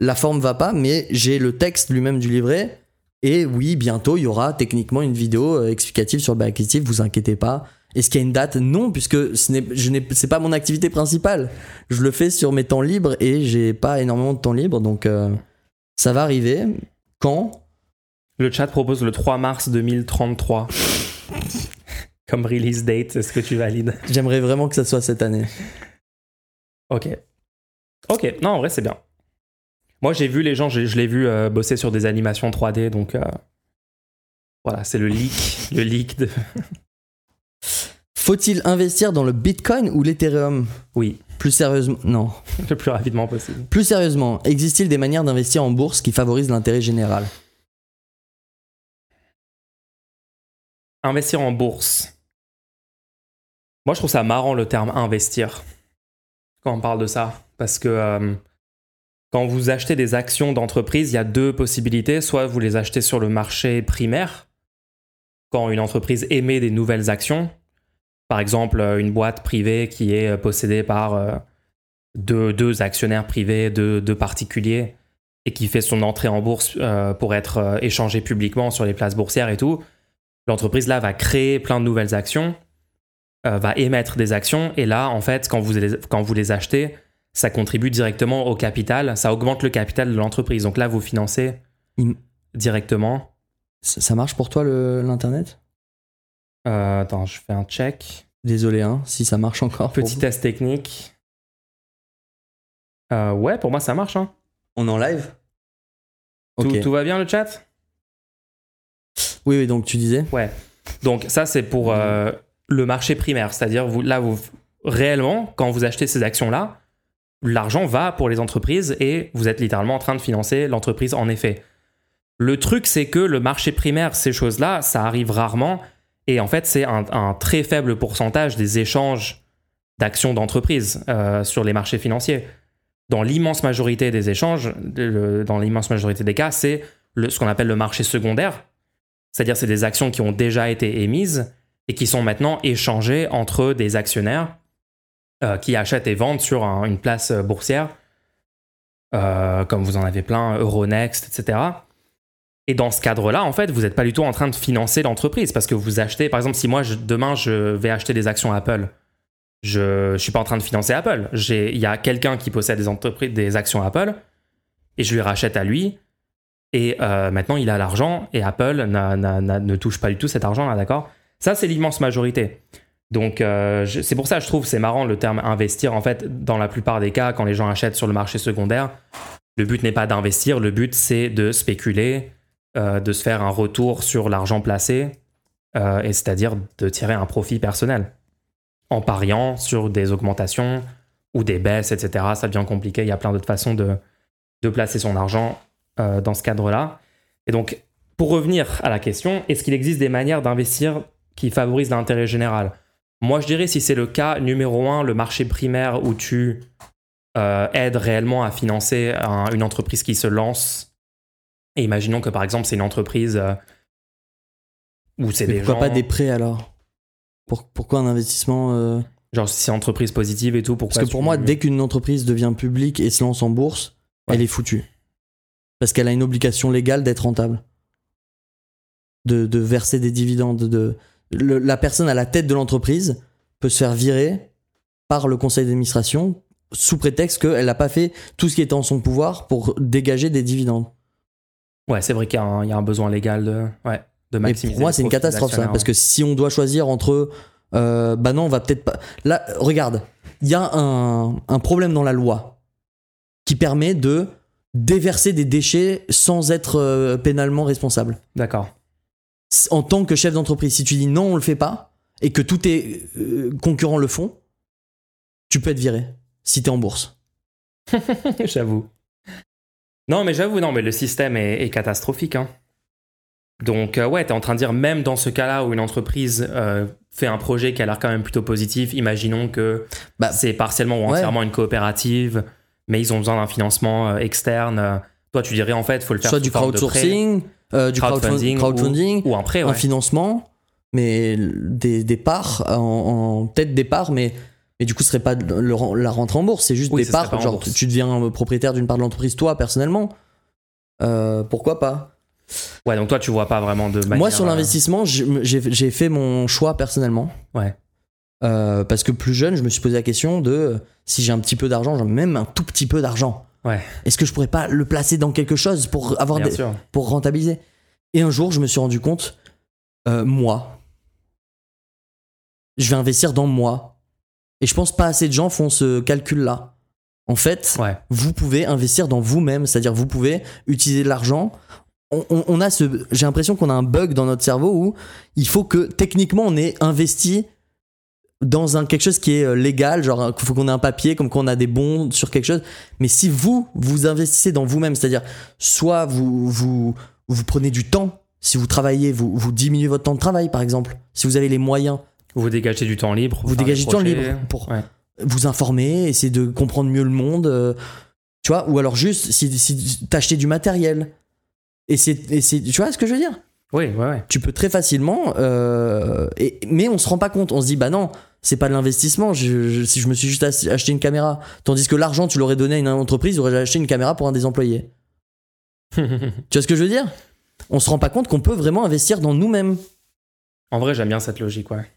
La forme va pas, mais j'ai le texte lui-même du livret. Et oui, bientôt, il y aura techniquement une vidéo euh, explicative sur le acquisitif, vous inquiétez pas. Est-ce qu'il y a une date? Non, puisque ce n'est, je n'ai, c'est pas mon activité principale. Je le fais sur mes temps libres et j'ai pas énormément de temps libre, donc euh, ça va arriver. Quand? Le chat propose le 3 mars 2033 comme release date. Est-ce que tu valides? J'aimerais vraiment que ça soit cette année. Ok. Ok. Non, en vrai, c'est bien. Moi, j'ai vu les gens, je l'ai vu euh, bosser sur des animations 3D, donc euh, voilà, c'est le leak, le leak de. Faut-il investir dans le Bitcoin ou l'Ethereum? Oui, Plus sérieusement, non. le plus rapidement possible. Plus sérieusement, existe-t-il des manières d'investir en bourse qui favorisent l'intérêt général? Investir en bourse. Moi, je trouve ça marrant le terme investir quand on parle de ça. Parce que euh, quand vous achetez des actions d'entreprise, il y a deux possibilités. Soit vous les achetez sur le marché primaire, quand une entreprise émet des nouvelles actions. Par exemple, euh, une boîte privée qui est euh, possédée par euh, deux, deux actionnaires privés, deux, deux particuliers, et qui fait son entrée en bourse pour être échangée publiquement sur les places boursières et tout l'entreprise là va créer plein de nouvelles actions, va émettre des actions, et là, en fait, quand vous les, quand vous les achetez, ça contribue directement au capital, ça augmente le capital de l'entreprise. Donc là, vous financez directement. Ça ça marche pour toi le- l'Internet? Euh, attends, je fais un check. Désolé, hein, si ça marche encore. Petit test technique. Euh, ouais, pour moi, ça marche. Hein. On est en live? Tout va bien le chat? Oui, oui, donc tu disais Ouais. Donc ça, c'est pour euh, le marché primaire. C'est-à-dire, vous, là, vous, réellement, quand vous achetez ces actions-là, l'argent va pour les entreprises et vous êtes littéralement en train de financer l'entreprise en effet. Le truc, c'est que le marché primaire, ces choses-là, ça arrive rarement. Et en fait, c'est un, très faible pourcentage des échanges d'actions d'entreprise euh, sur les marchés financiers. Dans l'immense majorité des échanges, dans l'immense majorité des cas, c'est ce qu'on appelle le marché secondaire. C'est-à-dire, c'est des actions qui ont déjà été émises et qui sont maintenant échangées entre des actionnaires euh, qui achètent et vendent sur un- une place euh, boursière, euh, comme vous en avez plein, Euronext, etc. Et dans ce cadre-là, en fait, vous n'êtes pas du tout en train de financer l'entreprise parce que vous achetez, par exemple, si moi, demain, je vais acheter des actions Apple, je ne suis pas en train de financer Apple. Il y a quelqu'un qui possède des, entreprises, des actions Apple et je lui rachète à lui. Et euh, maintenant, il a l'argent et Apple ne touche pas du tout cet argent-là, d'accord? Ça, c'est l'immense majorité. Donc, euh, c'est pour ça que je trouve c'est marrant le terme investir. En fait, dans la plupart des cas, quand les gens achètent sur le marché secondaire, le but n'est pas d'investir, le but c'est de spéculer, euh, de se faire un retour sur l'argent placé, euh, et c'est-à-dire de tirer un profit personnel en pariant sur des augmentations ou des baisses, etc. Ça devient compliqué. Il y a plein d'autres façons de, de placer son argent euh, dans ce cadre-là. Et donc, pour revenir à la question, est-ce qu'il existe des manières d'investir qui favorisent l'intérêt général? Moi, je dirais si c'est le cas numéro un, le marché primaire où tu aides réellement à financer un- une entreprise qui se lance. Et imaginons que par exemple, c'est une entreprise euh, où c'est des pourquoi gens. pas des prêts alors? Pour- Pourquoi un investissement euh, Genre, si c'est entreprise positive et tout, pourquoi Parce que pour moi, dès qu'une entreprise devient publique et se lance en bourse, Ouais. elle est foutue. Parce qu'elle a une obligation légale d'être rentable. De, de verser des dividendes. De... le- la personne à la tête de l'entreprise peut se faire virer par le conseil d'administration sous prétexte qu'elle n'a pas fait tout ce qui était en son pouvoir pour dégager des dividendes. Ouais, c'est vrai qu'il y, a un- il y a un besoin légal de, ouais, de Et maximiser. pour moi, c'est une catastrophe ça. d'actionnaire, Parce que si on doit choisir entre. euh, bah non, on va peut-être pas. Là, regarde, il y a un, un problème dans la loi qui permet de déverser des déchets sans être euh, pénalement responsable. D'accord. En tant que chef d'entreprise, si tu dis non, on le fait pas, et que tous tes euh, concurrents le font, tu peux être viré si t'es en bourse. j'avoue. Non, mais j'avoue, non, mais le système est, est catastrophique. hein. Donc, euh, ouais, t'es en train de dire, même dans ce cas-là où une entreprise euh, fait un projet qui a l'air quand même plutôt positif, imaginons que Bah, c'est partiellement ou ouais. entièrement une coopérative, mais ils ont besoin d'un financement euh, externe. euh, toi, tu dirais, en fait, il faut le faire Soit sous du forme crowdsourcing, du crowdfunding, crowdfunding, crowdfunding ou un prêt, ouais. un financement, mais des, des parts en, en tête des parts, mais, mais du coup, ce serait pas le- le- la rentrée en bourse, c'est juste Oui, des parts. Genre, tu, tu deviens propriétaire d'une part de l'entreprise, toi, personnellement. Euh, pourquoi pas? Ouais, donc toi, tu vois pas vraiment de manière... Moi, sur euh, l'investissement, j'ai fait mon choix personnellement. Ouais. Euh, parce que plus jeune, je me suis posé la question de si j'ai un petit peu d'argent, même un tout petit peu d'argent, Ouais, est-ce que je pourrais pas le placer dans quelque chose pour avoir des, pour rentabiliser? Et un jour, je me suis rendu compte, euh, moi, je vais investir dans moi. Et je pense pas assez de gens font ce calcul-là. En fait, Ouais. vous pouvez investir dans vous-même, c'est-à-dire vous pouvez utiliser de l'argent. On, on- on a ce, j'ai l'impression qu'on a un bug dans notre cerveau où il faut que techniquement on ait investi dans un quelque chose qui est euh, légal, genre faut qu'on ait un papier comme qu'on a des bons sur quelque chose. Mais si vous vous investissez dans vous-même, c'est-à-dire soit vous vous vous prenez du temps, si vous travaillez, vous vous diminuez votre temps de travail par exemple, si vous avez les moyens, Vous dégagez du temps libre. pour vous dégagez du temps libre pour Ouais. vous informer, essayer de comprendre mieux le monde, euh, tu vois, ou alors juste si, si t'acheter du matériel. Et c'est, tu vois ce que je veux dire? Oui, ouais, ouais. Tu peux très facilement, euh, et, mais on se rend pas compte. On se dit bah non, c'est pas de l'investissement. Je, je- si je me suis juste ach- acheté une caméra, tandis que l'argent tu l'aurais donné à une entreprise, j'aurais acheté une caméra pour un des employés. Tu vois ce que je veux dire? On se rend pas compte qu'on peut vraiment investir dans nous-mêmes. en vrai, j'aime bien cette logique, ouais.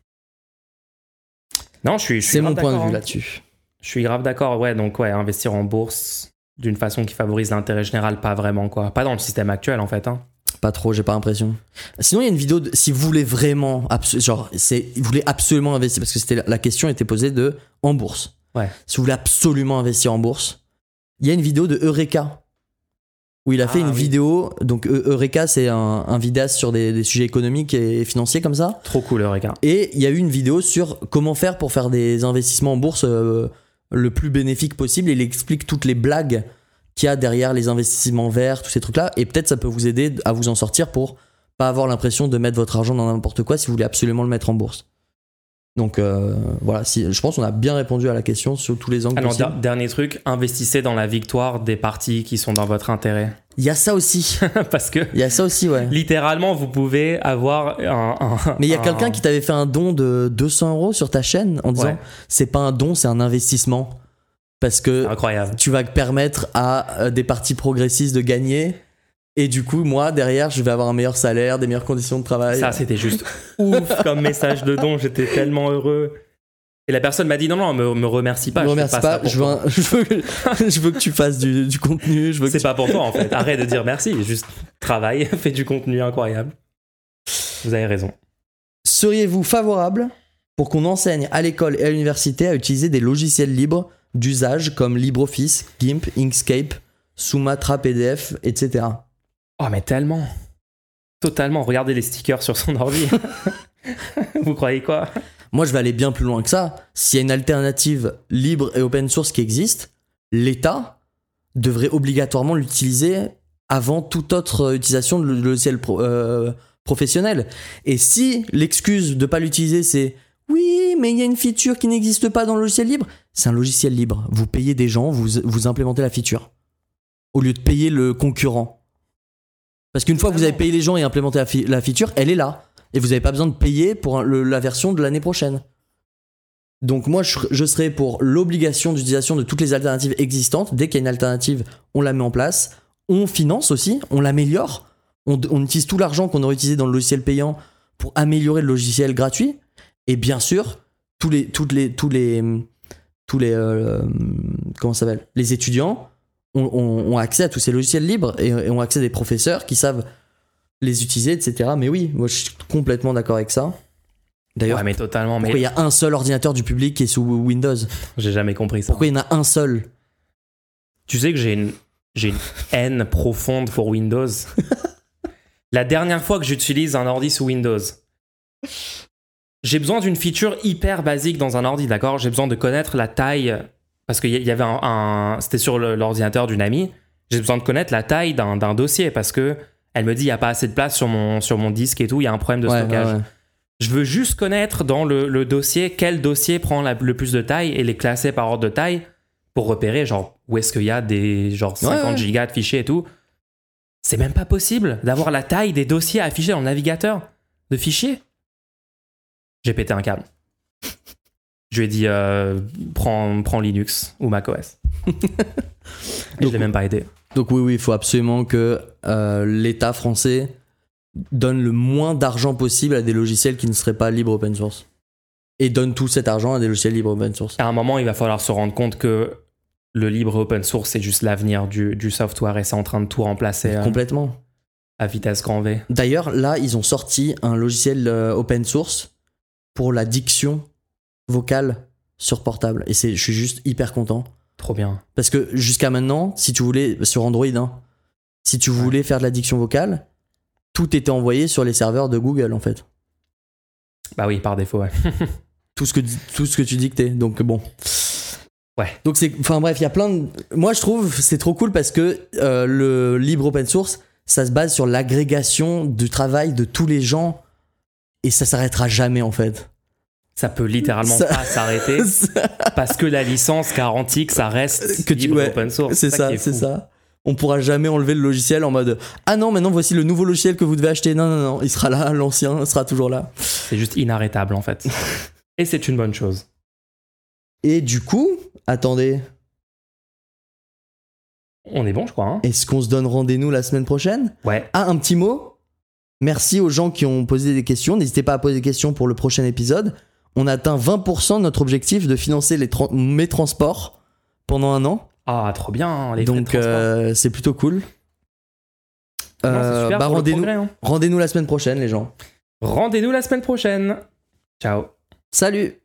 Non, je suis. C'est grave mon point de d'accord, vue hein. là-dessus. Je suis grave d'accord, ouais. Donc, ouais, investir en bourse d'une façon qui favorise l'intérêt général, pas vraiment, quoi. Pas dans le système actuel, en fait. Hein. Pas trop, j'ai pas l'impression. Sinon, il y a une vidéo de, si vous voulez vraiment, genre, c'est, vous voulez absolument investir, parce que c'était la question était posée de en bourse. Ouais. Si vous voulez absolument investir en bourse, il y a une vidéo de Eureka où il a fait Ah, une oui. vidéo. Donc Eu- Eureka, c'est un, un vidéaste sur des, des sujets économiques et financiers comme ça. Trop cool, Eureka. Et il y a eu une vidéo sur comment faire pour faire des investissements en bourse euh, le plus bénéfique possible. Et il explique toutes les blagues qu'il y a derrière les investissements verts, tous ces trucs-là. Et peut-être ça peut vous aider à vous en sortir pour pas avoir l'impression de mettre votre argent dans n'importe quoi si vous voulez absolument le mettre en bourse. Donc euh, voilà, si, je pense qu'on a bien répondu à la question sur tous les angles Alors, possibles. dernier truc, investissez dans la victoire des partis qui sont dans votre intérêt. Il y a ça aussi. Parce que, Il y a ça aussi, ouais. littéralement, vous pouvez avoir un. un- Mais il y a un- quelqu'un qui t'avait fait un don de 200 euros sur ta chaîne en disant Ouais. c'est pas un don, c'est un investissement. Parce que Incroyable. tu vas permettre à euh, des partis progressistes de gagner. Et du coup, moi, derrière, je vais avoir un meilleur salaire, des meilleures conditions de travail. Ça, c'était juste ouf comme message de don. J'étais tellement heureux. Et la personne m'a dit non, non, me, me remercie pas. je je me fais remercie pas, je veux, toi. un- je, veux, que- je veux que tu fasses du, du contenu. Je veux C'est tu- pas pour toi en fait. Arrête de dire merci. Juste travaille, fais du contenu incroyable. Vous avez raison. Seriez-vous favorable pour qu'on enseigne à l'école et à l'université à utiliser des logiciels libres d'usage comme LibreOffice, GIMP, Inkscape, Sumatra PDF, etc. Oh, mais tellement. Totalement. Regardez les stickers sur son ordi. Vous croyez quoi? Moi, je vais aller bien plus loin que ça. S'il y a une alternative libre et open source qui existe, l'État devrait obligatoirement l'utiliser avant toute autre utilisation de logiciel pro- euh, professionnel. Et si l'excuse de pas l'utiliser, c'est oui, mais il y a une feature qui n'existe pas dans le logiciel libre, c'est un logiciel libre. Vous payez des gens, vous, vous implémentez la feature. Au lieu de payer le concurrent. Parce qu'une fois que vous avez payé les gens et implémenté la, fi- la feature, elle est là. Et vous n'avez pas besoin de payer pour un- le- la version de l'année prochaine. Donc moi, je, je serais pour l'obligation d'utilisation de toutes les alternatives existantes. Dès qu'il y a une alternative, on la met en place. On finance aussi, on l'améliore. On, on utilise tout l'argent qu'on aurait utilisé dans le logiciel payant pour améliorer le logiciel gratuit. Et bien sûr, tous les, toutes les, tous les, tous les, euh, comment ça s'appelle, les étudiants ont, ont- ont accès à tous ces logiciels libres et, et ont accès à des professeurs qui savent les utiliser, etc. Mais oui, moi je suis complètement d'accord avec ça. D'ailleurs, Ouais, mais totalement. pourquoi il Mais y a un seul ordinateur du public qui est sous Windows? J'ai jamais compris ça. Pourquoi il y en a un seul? Tu sais que j'ai une, j'ai une haine profonde pour Windows. La dernière fois que j'utilise un ordi sous Windows, j'ai besoin d'une feature hyper basique dans un ordi, d'accord? J'ai besoin de connaître la taille, parce qu'il y avait un, un- c'était sur l'ordinateur d'une amie. J'ai besoin de connaître la taille d'un dossier parce que elle me dit il y a pas assez de place sur mon sur mon disque et tout, il y a un problème de Ouais, stockage. ouais, ouais. Je veux juste connaître dans le, le dossier quel dossier prend la- le plus de taille et les classer par ordre de taille pour repérer genre où est-ce qu'il y a des genre 50 Ouais, ouais. gigas de fichiers et tout. C'est même pas possible d'avoir la taille des dossiers affichés dans le navigateur de fichiers. J'ai pété un câble. Je lui ai dit euh, prends, prends Linux ou macOS. et je Donc- l'ai même pas aidé. Donc oui, oui, il faut absolument que euh, l'État français donne le moins d'argent possible à des logiciels qui ne seraient pas libres open source. Et donne tout cet argent à des logiciels libres open source. À un moment, il va falloir se rendre compte que le libre open source, c'est juste l'avenir du, du software et c'est en train de tout remplacer euh, Complètement. à vitesse grand V. D'ailleurs, là, ils ont sorti un logiciel open source pour la diction vocale sur portable. Et c'est, je suis juste hyper content. Trop bien. Parce que jusqu'à maintenant, si tu voulais, sur Android, hein, si tu voulais faire de la diction vocale, tout était envoyé sur les serveurs de Google, en fait. Bah oui, par défaut, ouais. Tout ce que, tout ce que tu dictais. Donc bon. Ouais. Donc c'est, enfin bref, il y a plein de. Moi, je trouve c'est trop cool parce que euh, le libre open source, ça se base sur l'agrégation du travail de tous les gens et ça s'arrêtera jamais en fait. Ça peut littéralement Ça- pas s'arrêter parce que la licence garantit que ça reste Que tu- libre ouais, open source. c'est ça, c'est ça. On pourra jamais enlever le logiciel en mode ah non maintenant voici le nouveau logiciel que vous devez acheter. Non non non, il sera là, l'ancien sera toujours là. C'est juste inarrêtable en fait. Et c'est une bonne chose. Et du coup, attendez, On est bon, je crois. Hein est-ce qu'on se donne rendez-vous la semaine prochaine? Ouais. Ah, un petit mot. Merci aux gens qui ont posé des questions. N'hésitez pas à poser des questions pour le prochain épisode. On a atteint 20% de notre objectif de financer les mes transports pendant un an. Ah, trop bien. Les frais de Donc euh, c'est plutôt cool. Euh, bah, rendez-nous hein. rendez-nous la semaine prochaine les gens. Rendez-nous la semaine prochaine. Ciao. Salut